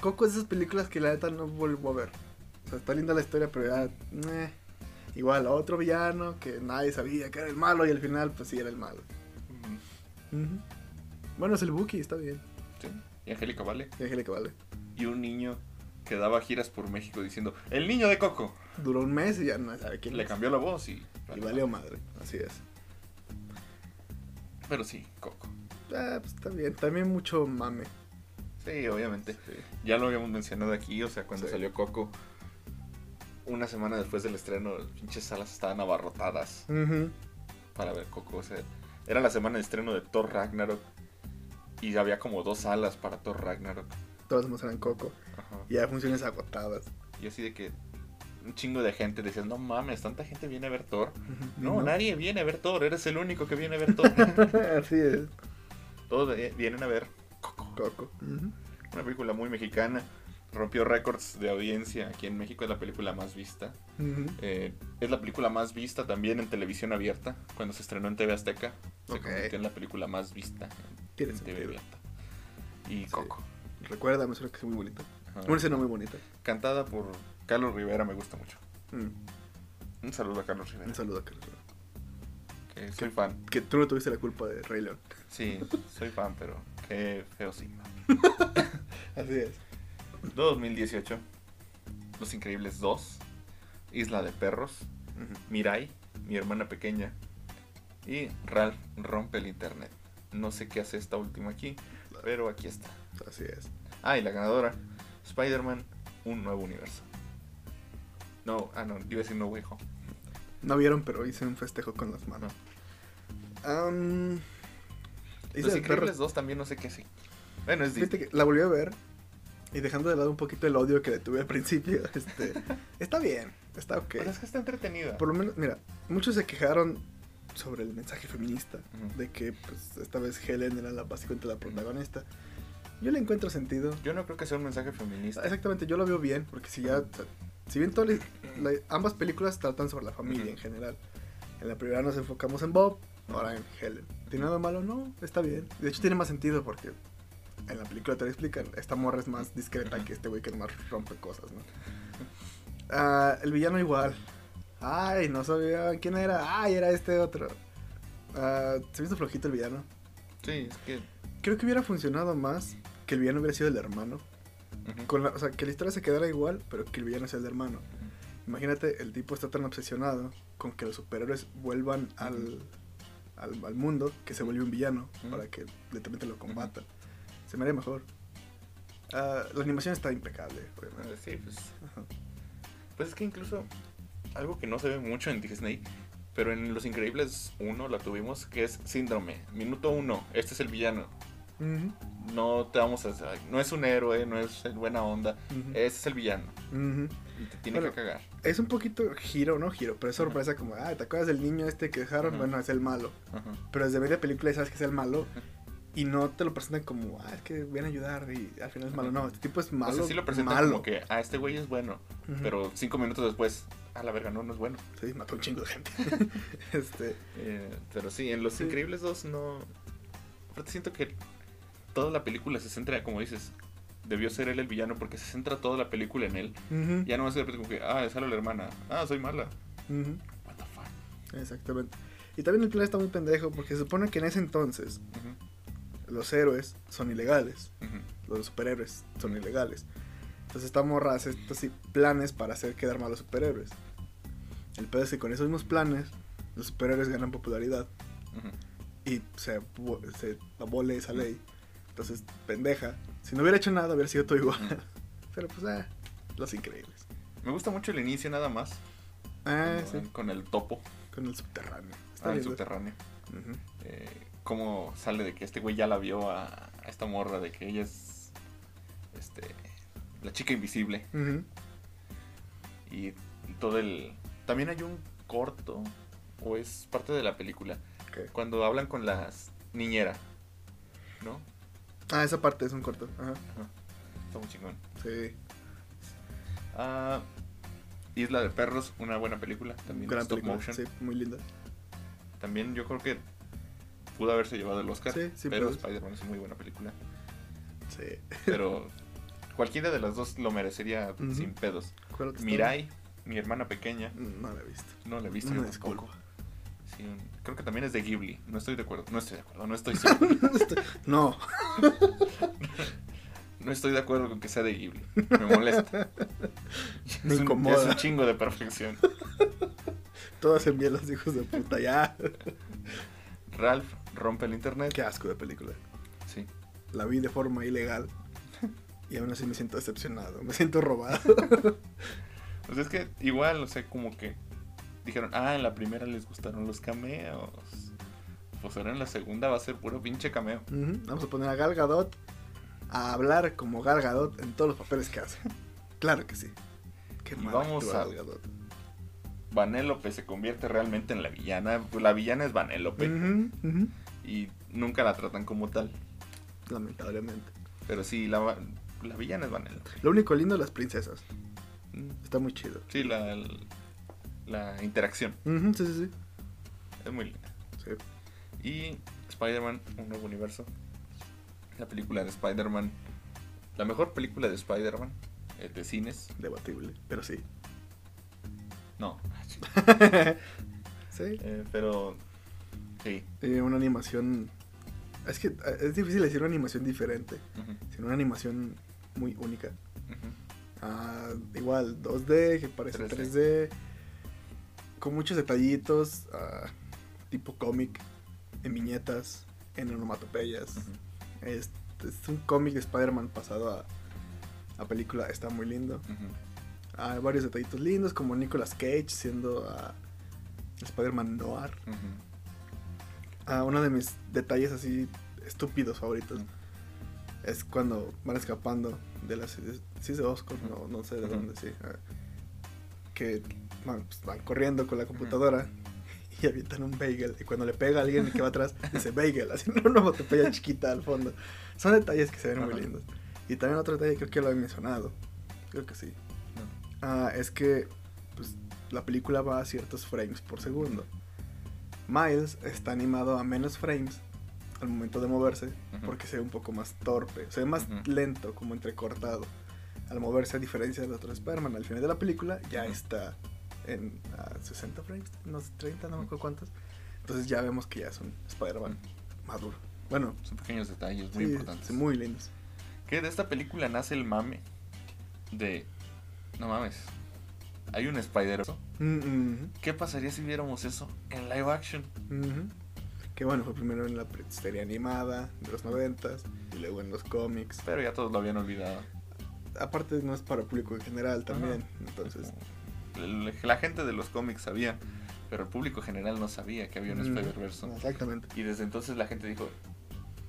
Coco es de esas películas que la neta no vuelvo a ver. O sea, está linda la historia, pero ya. meh. Igual, otro villano que nadie sabía que era el malo y al final, pues sí era el malo. Bueno, es el Buki, está bien. sí. Y Angélica Vale. Y Angélica vale. Y un niño que daba giras por México diciendo, el niño de Coco. Duró un mes y ya no sabe quién Le es. cambió la voz y... Y valió madre, así es. Pero sí, Coco. ah, pues está bien. También mucho mame. Sí, obviamente. Sí. Ya lo habíamos mencionado aquí, o sea, cuando Sí. salió Coco, una semana después del estreno, las pinches salas estaban abarrotadas para ver Coco. O sea, era la semana de estreno de Thor Ragnarok y había como dos salas para Thor Ragnarok. Todos muestran Coco. Ajá. Y hay funciones agotadas. Y así de que un chingo de gente decía, no mames, tanta gente viene a ver Thor. Ujú. No, nadie viene a ver Thor, eres el único que viene a ver Thor. Así es. Todos vienen a ver Coco. Una película muy mexicana. Rompió récords de audiencia. Aquí en México es la película más vista. Eh, es la película más vista también en televisión abierta. Cuando se estrenó en TV Azteca, se convirtió en la película más vista Tiene en TV abierta. Y Sí. Coco. Recuerda, me suena que es muy bonita. Una escena muy bonita. Cantada por Carlos Rivera, me gusta mucho. Mm. Un saludo a Carlos Rivera. Un saludo a Carlos. Que soy fan. Que tú no tuviste la culpa de Rey León. Sí, soy fan, pero qué feo signo. Así es. 2018. Los Increíbles 2. Isla de Perros. Mirai, mi hermana pequeña. Y Ralph rompe el internet. No sé qué hace esta última aquí, pero aquí está. Así es. Ah, y la ganadora, Spider-Man, un nuevo universo. No, ah, no, iba a decir No Home. No vieron, pero hice un festejo con las manos. Isla Los Increíbles Perros. 2 también no sé qué hace. Bueno, es Disney. la volví a ver y dejando de lado un poquito el odio que le tuve al principio, este, está bien, está ok. Pues es que está entretenida. Por lo menos, mira, muchos se quejaron sobre el mensaje feminista, Ujú. de que pues, esta vez Helen era la, básicamente la protagonista. Yo le encuentro sentido. Yo no creo que sea un mensaje feminista. Exactamente, yo lo veo bien, porque si ya, si bien todas ambas películas tratan sobre la familia Ujú. en general. En la primera nos enfocamos en Bob, ahora en Helen. ¿Tiene nada malo? No, está bien. De hecho tiene más sentido porque en la película te lo explican, esta morra es más discreta que este güey que más rompe cosas, ¿no? Ah, el villano igual. Ay, no sabía quién era. Ay, era este otro. Ah, se me hizo flojito el villano. Sí, es que. Creo que hubiera funcionado más que el villano hubiera sido el hermano. Con la- o sea, que la historia se quedara igual, pero que el villano sea el hermano. Imagínate, el tipo está tan obsesionado con que los superhéroes vuelvan al, al, al mundo que se vuelve un villano para que literalmente lo combatan. Se me haría mejor. Ah, la animación está impecable, obviamente. Sí, pues. Pues es que incluso algo que no se ve mucho en Disney, pero en Los Increíbles 1 la tuvimos, que es síndrome. Minuto 1, este es el villano. No te vamos a... No es un héroe, no es buena onda. Este es el villano. Y te tiene Bueno, que cagar. Es un poquito giro, no giro, pero es sorpresa como, ah, ¿te acuerdas del niño este que dejaron? Bueno, es el malo. Pero desde media película ya sabes que es el malo y no te lo presentan como, ah, es que viene a ayudar y al final es malo. No, este tipo es malo. o sea, sí lo presentan malo. como que, ah, este güey es bueno. Pero cinco minutos después, a la verga, no, no es bueno. Sí, mató un chingo de gente. este, Eh, pero sí, en Los Sí. Increíbles 2 no... Aparte siento que toda la película se centra, como dices, debió ser él el villano porque se centra toda la película en él. Ya no va a ser como que, ah, sale la hermana. Ah, soy mala. What the fuck. exactamente. Y también el plan está muy pendejo porque se supone que en ese entonces los héroes son ilegales, los superhéroes son ilegales. Entonces esta morra hace estos planes para hacer quedar mal a los superhéroes. El pedo es que con esos mismos planes los superhéroes ganan popularidad. Y se, se abole esa ley. Entonces, pendeja. Si no hubiera hecho nada, hubiera sido todo igual. Pero pues, ah, los increíbles. Me gusta mucho el inicio nada más. Ah, cuando sí. Con el topo. Con el subterráneo. Está Ah, el subterráneo. Eh, cómo sale de que este güey ya la vio a, a esta morra, de que ella es este la chica invisible. Y, y todo el... También hay un corto, o es parte de la película, cuando hablan con las niñera. ¿No? Ah, esa parte es un corto. Ajá. Ajá. Está muy chingón. Sí. Ah, Isla de Perros, una buena película. También Gran stop película. motion. Sí, muy linda. También yo creo que pudo haberse llevado el Oscar. Sí, sí, pero Spider-Man es una muy buena película. Sí. Pero cualquiera de las dos lo merecería sin pedos. ¿Cuál otra Mirai, mi hermana pequeña, No la he visto. no la he visto tampoco. disculpa. Creo que también es de Ghibli. No estoy de acuerdo. No estoy de acuerdo. No estoy seguro. no. no estoy de acuerdo con que sea de Ghibli. Me molesta. Me es, un, incomoda. es un chingo de perfección. Todas envían los hijos de puta ya. Ralph rompe el internet. Qué asco de película. Sí. La vi de forma ilegal. Y aún así me siento decepcionado. Me siento robado. Pues es que igual, o sea, como que dijeron, ah, en la primera les gustaron los cameos. Pues ahora en la segunda va a ser puro pinche cameo. Vamos a poner a Gal Gadot a hablar como Gal Gadot en todos los papeles que hace. Claro que sí. Qué Y vamos actúa a- Gal Gadot. Vanélope se convierte realmente en la villana. Pues la villana es Vanélope. Ujú. Y nunca la tratan como tal. Lamentablemente. Pero sí, la, la villana es Vanélope. Lo único lindo es las princesas. Mm, Está muy chido. Sí, la, la interacción Ujú, sí, sí, sí. es muy linda. Sí. Y Spider-Man, un nuevo universo. La película de Spider-Man. La mejor película de Spider-Man eh, de cines. Debatible, pero sí. No, sí. eh, pero sí. Eh, una animación. Es que eh, es difícil decir una animación diferente, sino una animación muy única. Ah, igual 2D, que parece 3D. 3D, con muchos detallitos, ah, tipo cómic, en viñetas, en onomatopeyas. Es, es un cómic de Spider-Man pasado a, a película, está muy lindo. Hay varios detallitos lindos, como Nicolas Cage siendo ah, Spider-Man Noir. Ah, uno de mis detalles así estúpidos favoritos es cuando van escapando de las sí es de Oscar, no, no sé de dónde, sí. que van, pues, van corriendo con la computadora y avientan un bagel. Y cuando le pega a alguien que va atrás, dice bagel, haciendo una botella chiquita al fondo. Son detalles que se ven muy Ajá. lindos. Y también otro detalle, creo que lo he mencionado. Creo que sí. No. Ah, es que pues, la película va a ciertos frames por segundo. Miles está animado a menos frames al momento de moverse Ujú. porque se ve un poco más torpe, se ve más Ujú. lento, como entrecortado. Al moverse, a diferencia del otro Spider-Man, al final de la película ya Ujú. está en ah, 60 frames, no sé, 30, no me acuerdo cuántos. Entonces ya vemos que ya es un Spider-Man maduro. Bueno, Son pequeños detalles muy sí, importantes. muy lindos. Que de esta película nace el mame de... No mames. Hay un spider Mm, ¿Qué pasaría si viéramos eso en live action? Ujú. Que bueno, fue primero en la serie animada de los noventas y luego en los cómics. Pero ya todos lo habían olvidado. Aparte no es para el público en general también, entonces... La gente de los cómics sabía, pero el público general no sabía que había un mm, Spider-Verse. Exactamente. Y desde entonces la gente dijo,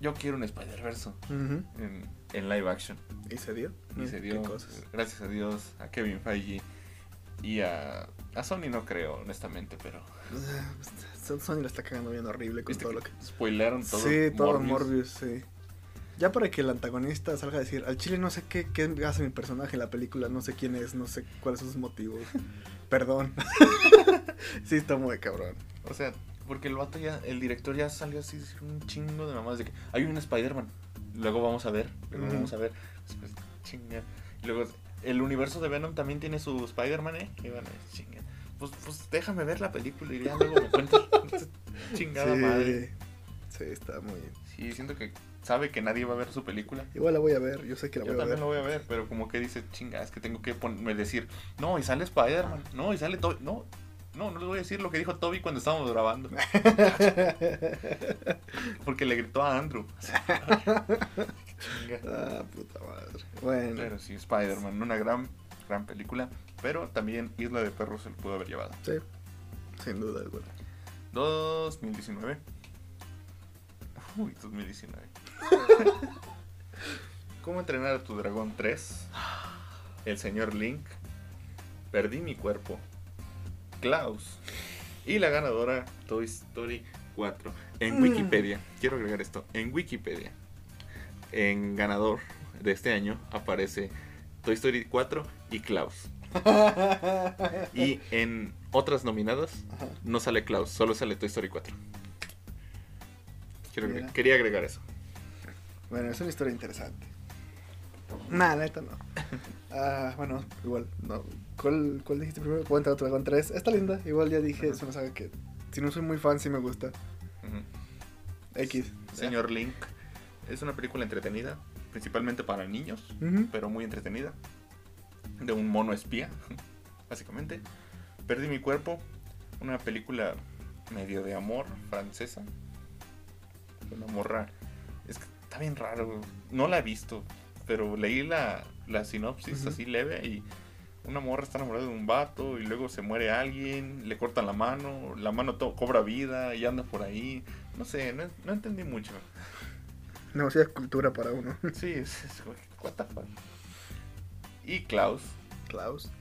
yo quiero un Spider-Verse en, en live action. Y se dio. Y Mm, se dio, cosas. gracias a Dios, a Kevin Feige y a, a Sony no creo, honestamente, pero... Son- Sony la está cagando bien horrible con ¿Viste todo lo que... spoilearon todo sí, todo Morbius? Morbius, sí. Ya para que el antagonista salga a decir, al chile no sé qué, qué hace mi personaje en la película, no sé quién es, no sé cuáles son sus motivos. Perdón. sí, está muy cabrón. O sea, porque el vato ya, el director ya salió así, un chingo de mamás de que hay un Spider-Man. Luego vamos a ver, luego vamos a ver. Después, chinga. Y luego, el universo de Venom también tiene su Spider-Man, ¿eh? Y bueno, chinga. Pues, pues déjame ver la película y ya luego me cuentas. Chingada sí, madre. Sí, está muy... Sí, siento que sabe que nadie va a ver su película. Igual la voy a ver, yo sé que la Yo voy a también ver. lo voy a ver, pero como que dice, chinga, es que tengo que ponerme decir, no, y sale Spider-Man, no, y sale Toby, no, no, no les voy a decir lo que dijo Toby cuando estábamos grabando. Porque le gritó a Andrew. Chinga. ah, puta madre. Bueno, Pero sí, Spider-Man, una gran, gran película. Pero también Isla de Perros se lo pudo haber llevado. sí, sin duda alguna. 2019. Uy, 2019. ¿Cómo entrenar a tu dragón 3? El señor Link. Perdí mi cuerpo. Klaus. Y la ganadora Toy Story 4. En Mm. Wikipedia, quiero agregar esto. En Wikipedia, en ganador de este año aparece Toy Story 4 y Klaus. Y en otras nominadas Ajá. no sale Klaus, solo sale Toy Story 4. Quiero agre- Mira. quería agregar eso. Bueno, es una historia interesante. Nah, neta no. Ah, bueno, igual, no. ¿Cuál, cuál dijiste primero? Puedo entrar a Dragon 3. Está linda, igual ya dije, es una saga que si no soy muy fan, sí me gusta. Ujú. X. Señor Link es una película entretenida, principalmente para niños, Ujú. pero muy entretenida. De un mono espía, básicamente. Perdí mi cuerpo, una película medio de amor francesa. Una morra. Está bien raro. No la he visto, pero leí la, la sinopsis así leve y una morra está enamorada de un vato y luego se muere alguien, le cortan la mano, la mano to- cobra vida y anda por ahí. No sé, no, no entendí mucho. Demasiada cultura para uno. Sí, es, es what the fuck. Y Klaus. Klaus.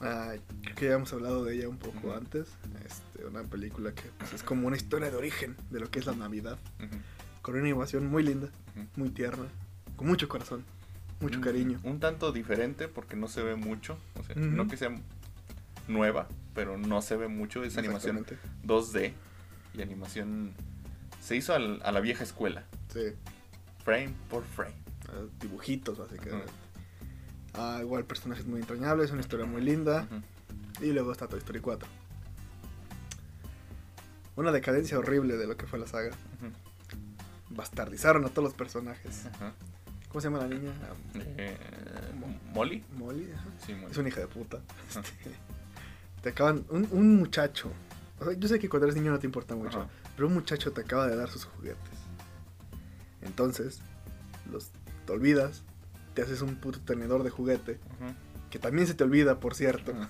Ah, creo que ya hemos hablado de ella un poco antes. Este, una película que pues, es como una historia de origen de lo que es la Navidad. Con una animación muy linda, muy tierna, con mucho corazón, mucho Un- cariño. Un tanto diferente porque no se ve mucho. O sea, no que sea nueva, pero no se ve mucho. Es animación Exactamente. 2D y animación. Se hizo al- a la vieja escuela, Sí, frame por frame. dibujitos básicamente. Ah, igual personajes muy entrañables, una historia muy linda. Y luego está Toy Story 4. Una decadencia horrible de lo que fue la saga. ujú, Bastardizaron a todos los personajes. ajá. ¿Cómo se llama la niña? Eh, ¿Molly? Molly. ajá. Sí, Molly. Es una hija de puta. Ajá. Este, te acaban. Un, un muchacho. o sea, yo sé que cuando eres niño no te importa mucho. Ajá. Pero un muchacho te acaba de dar sus juguetes. Entonces, los te olvidas. Te haces un puto tenedor de juguete. Que también se te olvida, por cierto.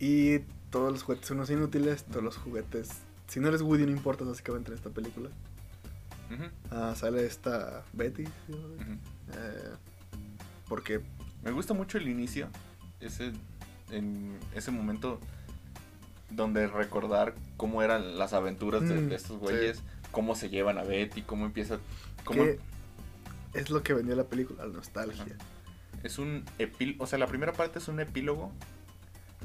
Y todos los juguetes son unos inútiles. Todos los juguetes. Si no eres Woody, no importa básicamente en esta película. Ah, sale esta Betty. ujú. Eh, porque. Me gusta mucho el inicio, ese, en ese momento donde recordar cómo eran las aventuras de, Mm, de estos sí. güeyes, cómo se llevan a Betty, cómo empieza, cómo es lo que vendió la película, la nostalgia. es un epílogo, o sea, la primera parte es un epílogo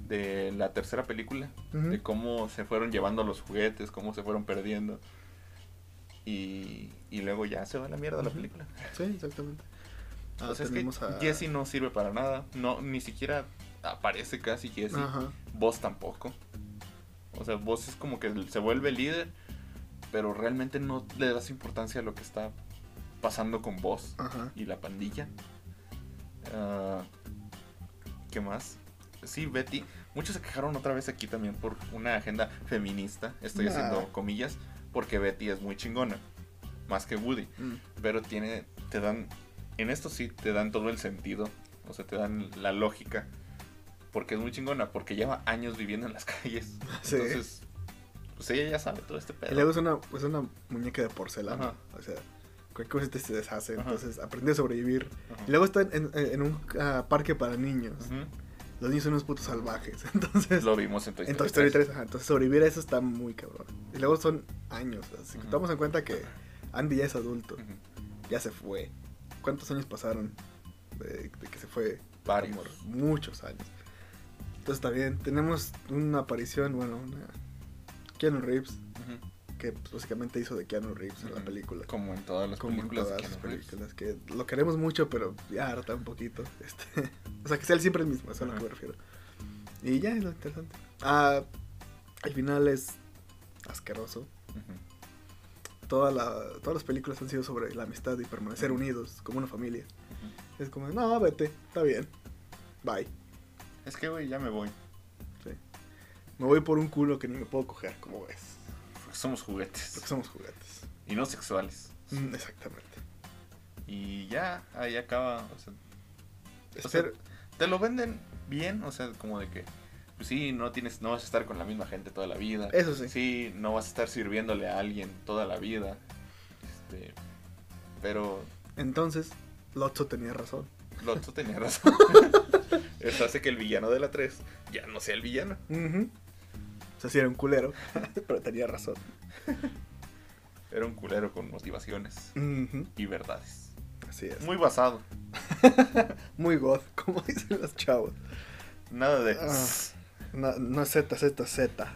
de la tercera película, de cómo se fueron llevando los juguetes, cómo se fueron perdiendo. Y, y luego ya se va a la mierda la Ujú. película. Sí, exactamente. Ah, o sea, es que a- Jesse no sirve para nada, no, ni siquiera aparece casi Jesse. Ajá. Vos tampoco. O sea, vos es como que se vuelve líder, pero realmente no le das importancia a lo que está pasando con vos Ajá. y la pandilla. Ah, ¿Qué más? Sí, Betty. Muchos se quejaron otra vez aquí también por una agenda feminista. Estoy Nah. haciendo comillas. Porque Betty es muy chingona. Más que Woody. Mm. Pero tiene. Te dan. En esto sí te dan todo el sentido. O sea, te dan la lógica. Porque es muy chingona. Porque lleva años viviendo en las calles. Sí. Entonces. Pues ella ya sabe todo este Y pedo. luego es una, es una muñeca de porcelana. Ajá. O sea, cualquier cosa se deshace. Ajá. Entonces aprende a sobrevivir. Ajá. Y luego está en, en- en un ah, parque para niños. Los niños son unos putos salvajes. Entonces, Lo vimos en Toy en Story Toy Story 3. 3, ajá, entonces sobrevivir a eso está muy cabrón. Y luego son años. Así que tomamos en cuenta que Andy ya es adulto. Ya se fue. ¿Cuántos años pasaron de, de que se fue? Varios. Amor, muchos años. Entonces está bien. Tenemos una aparición, bueno, una. Keanu Reeves. Que pues, básicamente hizo de Keanu Reeves en la película. Como en todas las Como en películas. todas de las películas. Que lo queremos mucho, pero ya harta un poquito. Este, o sea, que sea él siempre el mismo, eso es a lo que me refiero. Y ya es lo interesante. Ah, el final es asqueroso. Ujú. Toda la, todas las películas han sido sobre la amistad y permanecer unidos como una familia. Es como, no, vete, está bien. Bye. Es que, güey, ya me voy. Sí. Me voy por un culo que ni me puedo coger, como ves. Porque somos juguetes. Porque somos juguetes. Y no sexuales. Mm, exactamente. Y ya, ahí acaba. O sea, o sea, Espero- te lo venden bien, o sea, como de que, pues sí, no tienes, no vas a estar con la misma gente toda la vida. Eso sí. Sí, no vas a estar sirviéndole a alguien toda la vida. Este, pero Entonces, Lotso tenía razón. Lotso tenía razón. Eso hace que el villano de la 3 ya no sea el villano. Sea, sí era un culero, pero tenía razón. Era un culero con motivaciones y verdades. Así es. Muy basado. Muy god, como dicen los chavos. Nada de... Ah. No, no es Z, Z, Z.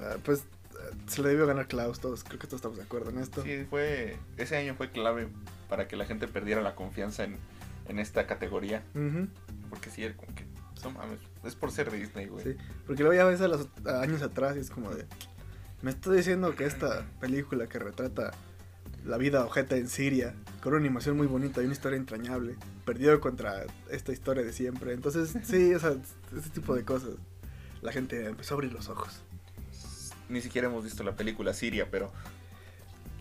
Ah, pues eh, se le debió ganar Klaus, todos, creo que todos estamos de acuerdo en esto. Sí, fue. Ese año fue clave para que la gente perdiera la confianza en, en esta categoría. Porque sí, era como que. No mames, es por ser Disney, güey. sí. Porque luego ya ves a los a años atrás y es como de... Me estoy diciendo que esta película que retrata la vida ojeta en Siria, con una animación muy bonita y una historia entrañable, perdió contra esta historia de siempre. Entonces, sí, o sea, ese tipo de cosas. La gente empezó a abrir los ojos. Ni siquiera hemos visto la película Siria, pero.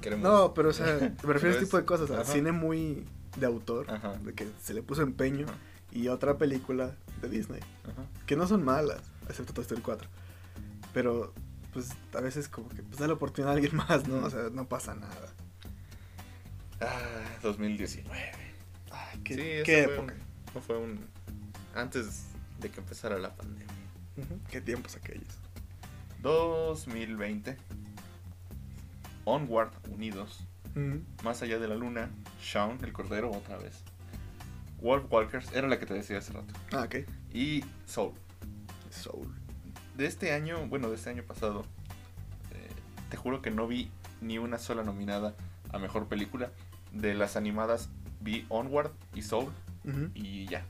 queremos. No, pero o sea, me refiero a ese tipo de cosas, a ajá. cine muy de autor, Ajá. de que se le puso empeño, Ajá. Y otra película de Disney, Ajá. que no son malas, excepto Toy Story 4. Pero, pues, a veces como que, pues, da la oportunidad a alguien más, ¿no? O sea, no pasa nada. Ah, 2019. Ay, qué, sí, qué fue época. un- no fue un. Antes de que empezara la pandemia. Ujú, Qué tiempos aquellos. 2020. Onward, Unidos. Más allá de la luna. Shaun, el cordero, otra vez. Wolf Walkers, era la que te decía hace rato. Ah, ok. Y Soul. Soul. De este año, bueno, de este año pasado, eh, te juro que no vi ni una sola nominada a mejor película. De las animadas vi Onward y Soul y ya.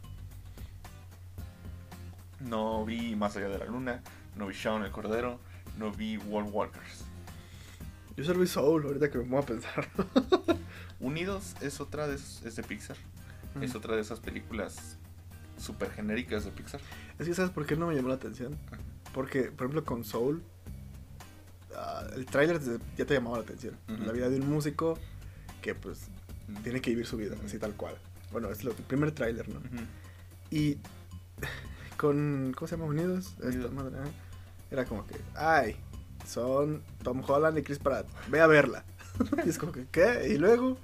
No vi Más allá de la luna, no vi Shaun el Cordero, no vi Wolf Walkers. Yo solo vi Soul, ahorita que me voy a pensar. Unidos es otra de es de Pixar, es otra de esas películas super genéricas de Pixar. Es que, ¿sabes por qué no me llamó la atención? Porque, por ejemplo, con Soul, ah, el tráiler ya te llamaba la atención. La vida de un músico que, pues, tiene que vivir su vida, así tal cual. Bueno, es lo, el primer tráiler, ¿no? Y con, ¿cómo se llama? Unidos. Esta Unidos. madre, ajá. Era como que, ay, son Tom Holland y Chris Pratt, ve a verla. y es como que, ¿qué? Y luego,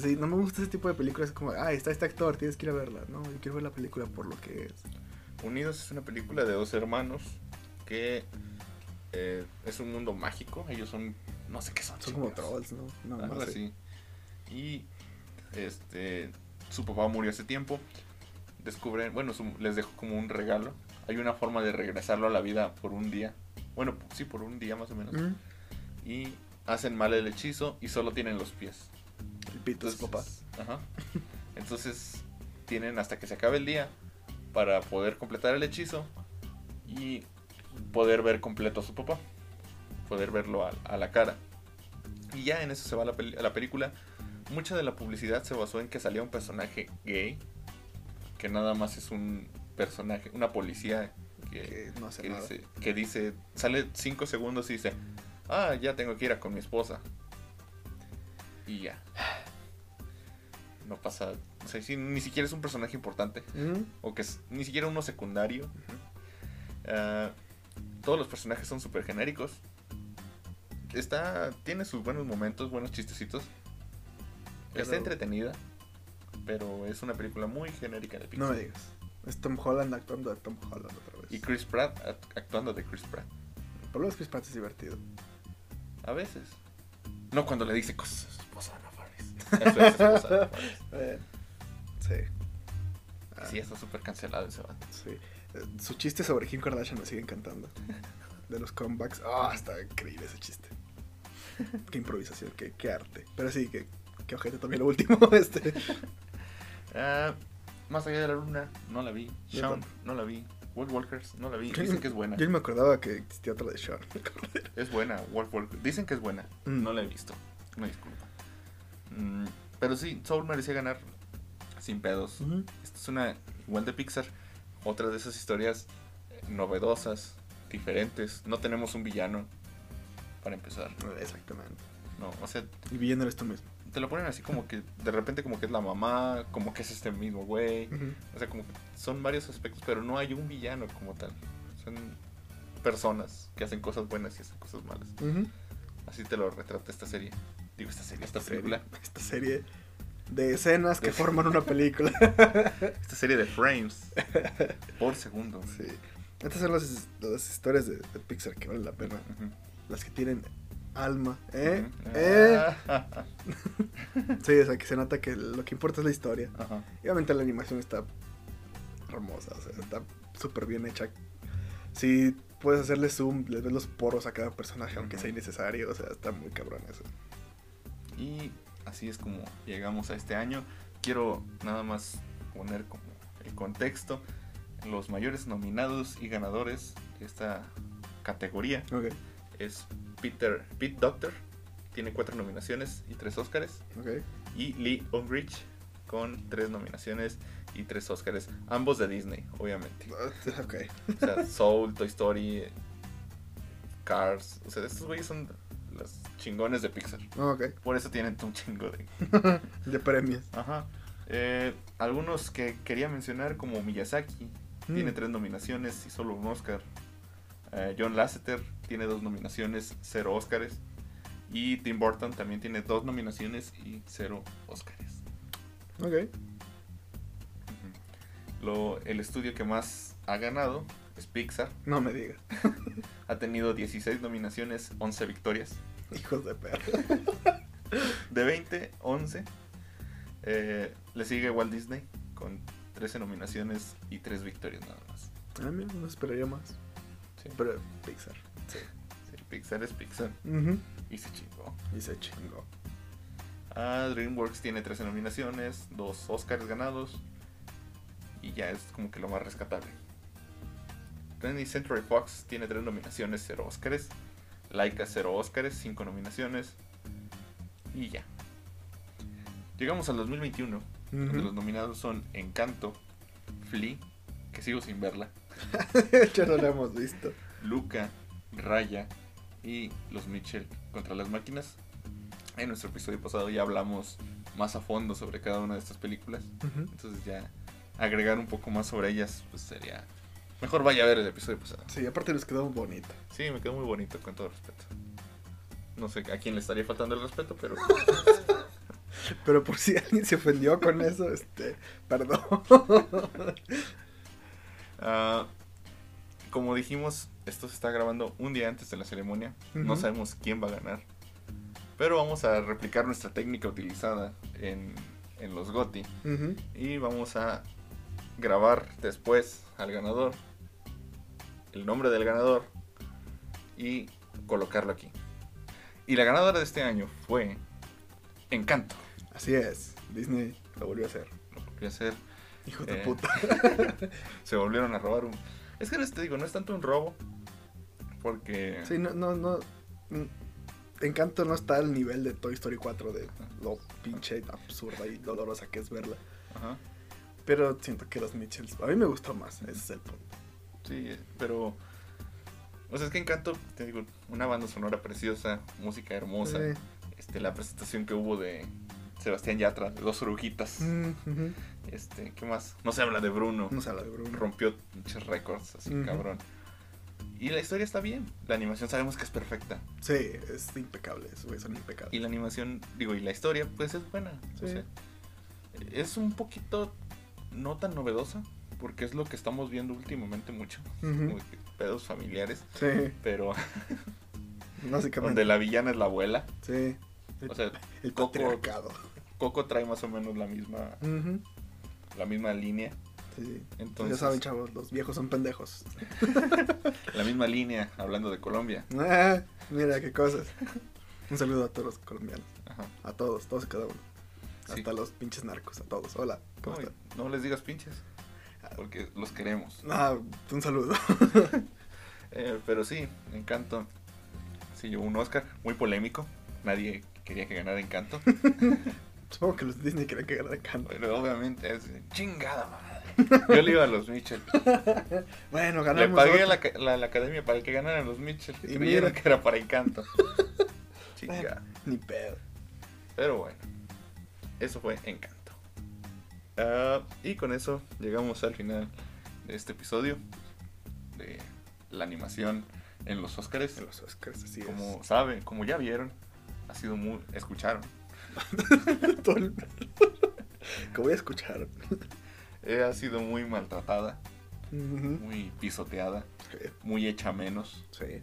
sea, sí, no me gusta ese tipo de películas, es como, ay, está este actor, tienes que ir a verla. No, yo quiero ver la película por lo que es. Unidos es una película de dos hermanos que eh, es un mundo mágico. Ellos son, no sé qué son. Son como trolls, ¿no? No, sé. así. Y este su papá murió hace tiempo. Descubren, bueno, su- les dejó como un regalo. Hay una forma de regresarlo a la vida por un día. Bueno, sí, por un día más o menos. Mm, Y hacen mal el hechizo y solo tienen los pies. Pito es papá. Ajá. Entonces tienen hasta que se acabe el día para poder completar el hechizo y poder ver completo a su papá. Poder verlo a, a la cara. Y ya en eso se va la, peli- la película. Mucha de la publicidad se basó en que salía un personaje gay. Que nada más es un personaje, una policía que, Que no hace que nada. dice, que dice, sale 5 segundos y dice, ah, ya tengo que ir a con mi esposa. Y ya. No pasa, o sea, sí, ni siquiera es un personaje importante, Mm, o que es ni siquiera uno secundario. Ah, todos los personajes son súper genéricos. Está, tiene sus buenos momentos, buenos chistecitos. Está Pero- entretenida, pero es una película muy genérica de No Pixar. me digas. Es Tom Holland actuando de Tom Holland otra vez. y Chris Pratt act- actuando de Chris Pratt. Por lo menos Chris Pratt es divertido. A veces. No cuando le dice cosas Es. Eh, sí. Ah, Sí, está súper cancelado ese vato. sí. Su chiste sobre Kim Kardashian me sigue encantando. De los comebacks. Ah, está increíble ese chiste. Qué improvisación, qué, qué arte. Pero sí, que, que ojete también lo último. Este. Ah, más allá de la luna, no la vi. Shaun, tampoco. no la vi. Wolf Walkers, no la vi. Dicen que es buena. Yo me acordaba que existía otra de Sean. Es buena, Wolf Walkers. Dicen que es buena. Mm. No la he visto. Me disculpa. Mm, pero sí, Soul merecía ganar sin pedos. Esta es una igual de Pixar. Otra de esas historias eh, novedosas, diferentes. No tenemos un villano para empezar. Exactamente. No, o sea, Y villano eres tú mismo. te lo ponen así como que de repente como que es la mamá, como que es este mismo güey. O sea, como que son varios aspectos, pero no hay un villano como tal. Son personas que hacen cosas buenas y hacen cosas malas. Así te lo retrata esta serie. Digo, esta serie, esta película. Esta serie de escenas que De- forman una película. Esta serie de frames por segundo. sí. Estas son las, las historias de, de Pixar que valen la pena. Las que tienen alma. ¿Eh? ¿Eh? Sí, o sea, que se nota que lo que importa es la historia. Y obviamente la animación está hermosa, o sea, está súper bien hecha. Si puedes hacerle zoom, le ves los poros a cada personaje, aunque sea innecesario, o sea, está muy cabrón eso. Y así es como llegamos a este año. Quiero nada más poner como el contexto. Los mayores nominados y ganadores de esta categoría Ok, es Peter Pete Doctor, tiene cuatro nominaciones y tres Óscares. ok. Y Lee Unrich con tres nominaciones y tres Óscares. Ambos de Disney, obviamente. Ah. O sea, Soul, Toy Story, Cars. O sea, estos güeyes son los chingones de Pixar. Ok. Por eso tienen un chingo de... De premios. Ajá. Eh, algunos que quería mencionar como Miyazaki, tiene Mm. tres nominaciones y solo un Oscar. Eh, John Lasseter tiene dos nominaciones, cero Oscars. Y Tim Burton también tiene dos nominaciones y cero Oscars. Ok. Lo, el estudio que más ha ganado es Pixar. No me digas. Ha tenido 16 nominaciones, 11 victorias. Hijos de perro. De 20, 11. Eh, le sigue Walt Disney con 13 nominaciones y 3 victorias nada más. Ah, mira, no esperaría más. Sí, Pero Pixar. sí, sí, Pixar es Pixar. Ujú. Y se chingó. Y se chingó. Ah, DreamWorks tiene 13 nominaciones, 2 Oscars ganados. Y ya es como que lo más rescatable. 20th Century Fox tiene 3 nominaciones, 0 Oscars. Laika 0 Oscars, 5 nominaciones. Y ya. Llegamos al 2021, donde los nominados son Encanto, Flea, que sigo sin verla, ya no lo hemos visto. Luca, Raya y Los Mitchell contra las máquinas. En nuestro episodio pasado ya hablamos más a fondo sobre cada una de estas películas. Ujú. Entonces ya agregar un poco más sobre ellas, pues sería... Mejor vaya a ver el episodio pasado. Sí, aparte nos quedó bonito. Sí, me quedó muy bonito, con todo respeto. No sé a quién le estaría faltando el respeto, pero... Pero por si alguien se ofendió con eso, este, perdón. ah, como dijimos, esto se está grabando un día antes de la ceremonia. No sabemos quién va a ganar. Pero vamos a replicar nuestra técnica utilizada en, en los GOTI. Y vamos a grabar después al ganador, el nombre del ganador y colocarlo aquí. Y la ganadora de este año fue Encanto. Así es, Disney lo volvió a hacer. Lo volvió a hacer. Hijos de Eh, puta. Se volvieron a robar un... Es que no te digo, no es tanto un robo. Porque... Sí, no, no, no. mm, Encanto no está al nivel de Toy Story 4 de lo pinche absurda y dolorosa que es verla. Ajá. Pero siento que los Mitchells, a mí me gustó más, ese es el punto. Sí, pero... O sea, es que Encanto, te digo, una banda sonora preciosa, música hermosa. Sí. Este, la presentación que hubo de Sebastián Yatra, de dos oruguitas. Mm. Este, ¿qué más? No se habla de Bruno. No se habla de Bruno. Rompió muchos récords, así cabrón. Y la historia está bien. La animación sabemos que es perfecta. Sí, es impecable, güeyes son impecables. Y la animación, digo, y la historia, pues es buena. O Sí. sea, es un poquito no tan novedosa, porque es lo que estamos viendo últimamente mucho. Pedos familiares. Sí, Pero básicamente. donde la villana es la abuela. Sí. El, O sea, el Coco. Coco trae más o menos la misma, la misma línea. Sí. Entonces, ya saben, chavos, los viejos son pendejos. la misma línea, hablando de Colombia. Ah, mira qué cosas. Un saludo a todos los colombianos. Ajá. A todos, todos y cada uno. Sí. Hasta los pinches narcos, a todos. Hola, ¿cómo No, están? no les digas pinches, porque los queremos. Ah, un saludo. Eh, pero sí, Encanto. Sí, llevó un Oscar muy polémico. Nadie quería que ganara Encanto. Supongo que los Disney querían que ganara Canto. Pero obviamente es chingada madre. Yo le iba a los Mitchell. Bueno, Le ganamos. pagué a otro. la, la- la academia para que ganaran los Mitchell. Y creyeron que era para Encanto. Chingada. Ni pedo. Pero bueno, eso fue Encanto. Ah, y con eso llegamos al final de este episodio de la animación en los Oscars. En los Oscars, así Como saben, como ya vieron, ha sido muy. escucharon. es. Como voy a escuchar. eh, ha sido muy maltratada, muy pisoteada, Sí, muy hecha menos. sí.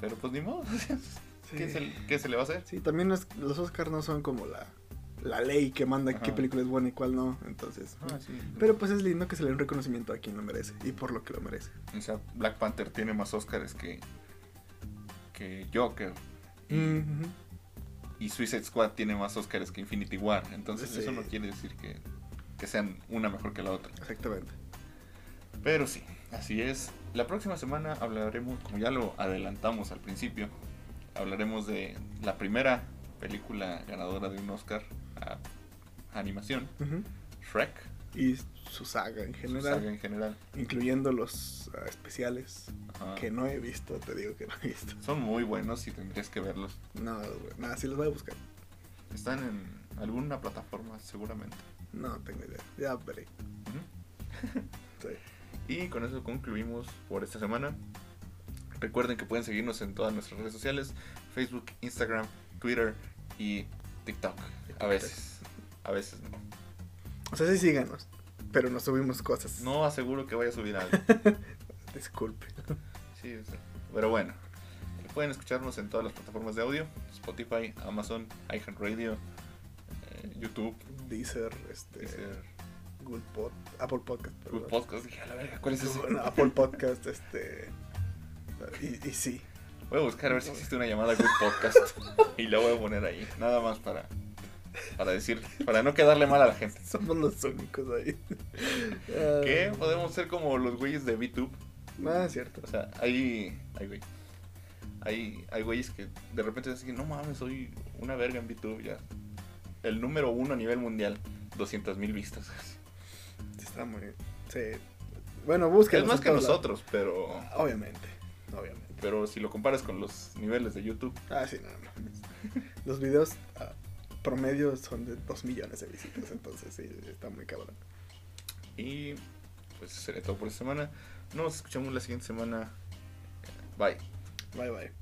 Pero pues ni modo. ¿Qué, Sí. se, le- qué se le va a hacer? Sí, también los, los Oscars no son como la, la ley que manda qué película es buena y cuál no. Entonces. Ah, sí. Pero pues es lindo que se le dé un reconocimiento a quien lo merece y por lo que lo merece. O sea, Black Panther tiene más Oscars que. que Joker. Y, Suicide Squad tiene más Oscars que Infinity War. Entonces, Sí. eso no quiere decir que, que sean una mejor que la otra. Exactamente. Pero sí, así es. La próxima semana hablaremos, como ya lo adelantamos al principio, hablaremos de la primera película ganadora de un Oscar animación, Ujú. Shrek. y su saga en su general, saga en general. incluyendo los ah, especiales Ajá. que no he visto, te digo que no he visto. Son muy buenos y tendrías que verlos. No, nada, sí los voy a buscar. Están en alguna plataforma seguramente. No tengo idea, ya veré. Sí. Y con eso concluimos por esta semana. Recuerden que pueden seguirnos en todas nuestras redes sociales, Facebook, Instagram, Twitter y TikTok. A veces. A veces no. O sea, sí síganos, pero no subimos cosas. No aseguro que vaya a subir algo. Disculpe. Sí, o sea, pero bueno. Pueden escucharnos en todas las plataformas de audio. Spotify, Amazon, iHeartRadio, eh, YouTube, Deezer, este, Deezer, Pod, Apple Podcast, Google perdón. Podcast. Dije, a la verga, ¿cuál es ese? Apple Podcast, este, y, y sí. Voy a buscar a ver si existe una llamada Good Podcast y la voy a poner ahí. Nada más para, para decir, para no quedarle mal a la gente. Somos los únicos ahí. ¿Qué? Podemos ser como los güeyes de VTube. Ah, es cierto. O sea, hay, hay güey. Hay, hay güeyes que de repente dicen, no mames, soy una verga en VTube ya. El número uno a nivel mundial, 200 mil vistas. Está muy. Sí. Bueno, búsquenlos es más que nosotros, pero, Obviamente. Obviamente. Pero si lo comparas con los niveles de YouTube, Ah, sí, no, no. Los videos ah, promedio son de 2 millones de visitas, entonces sí, está muy cabrón. Y pues eso sería todo por esta semana. Nos escuchamos la siguiente semana. Bye. Bye, bye.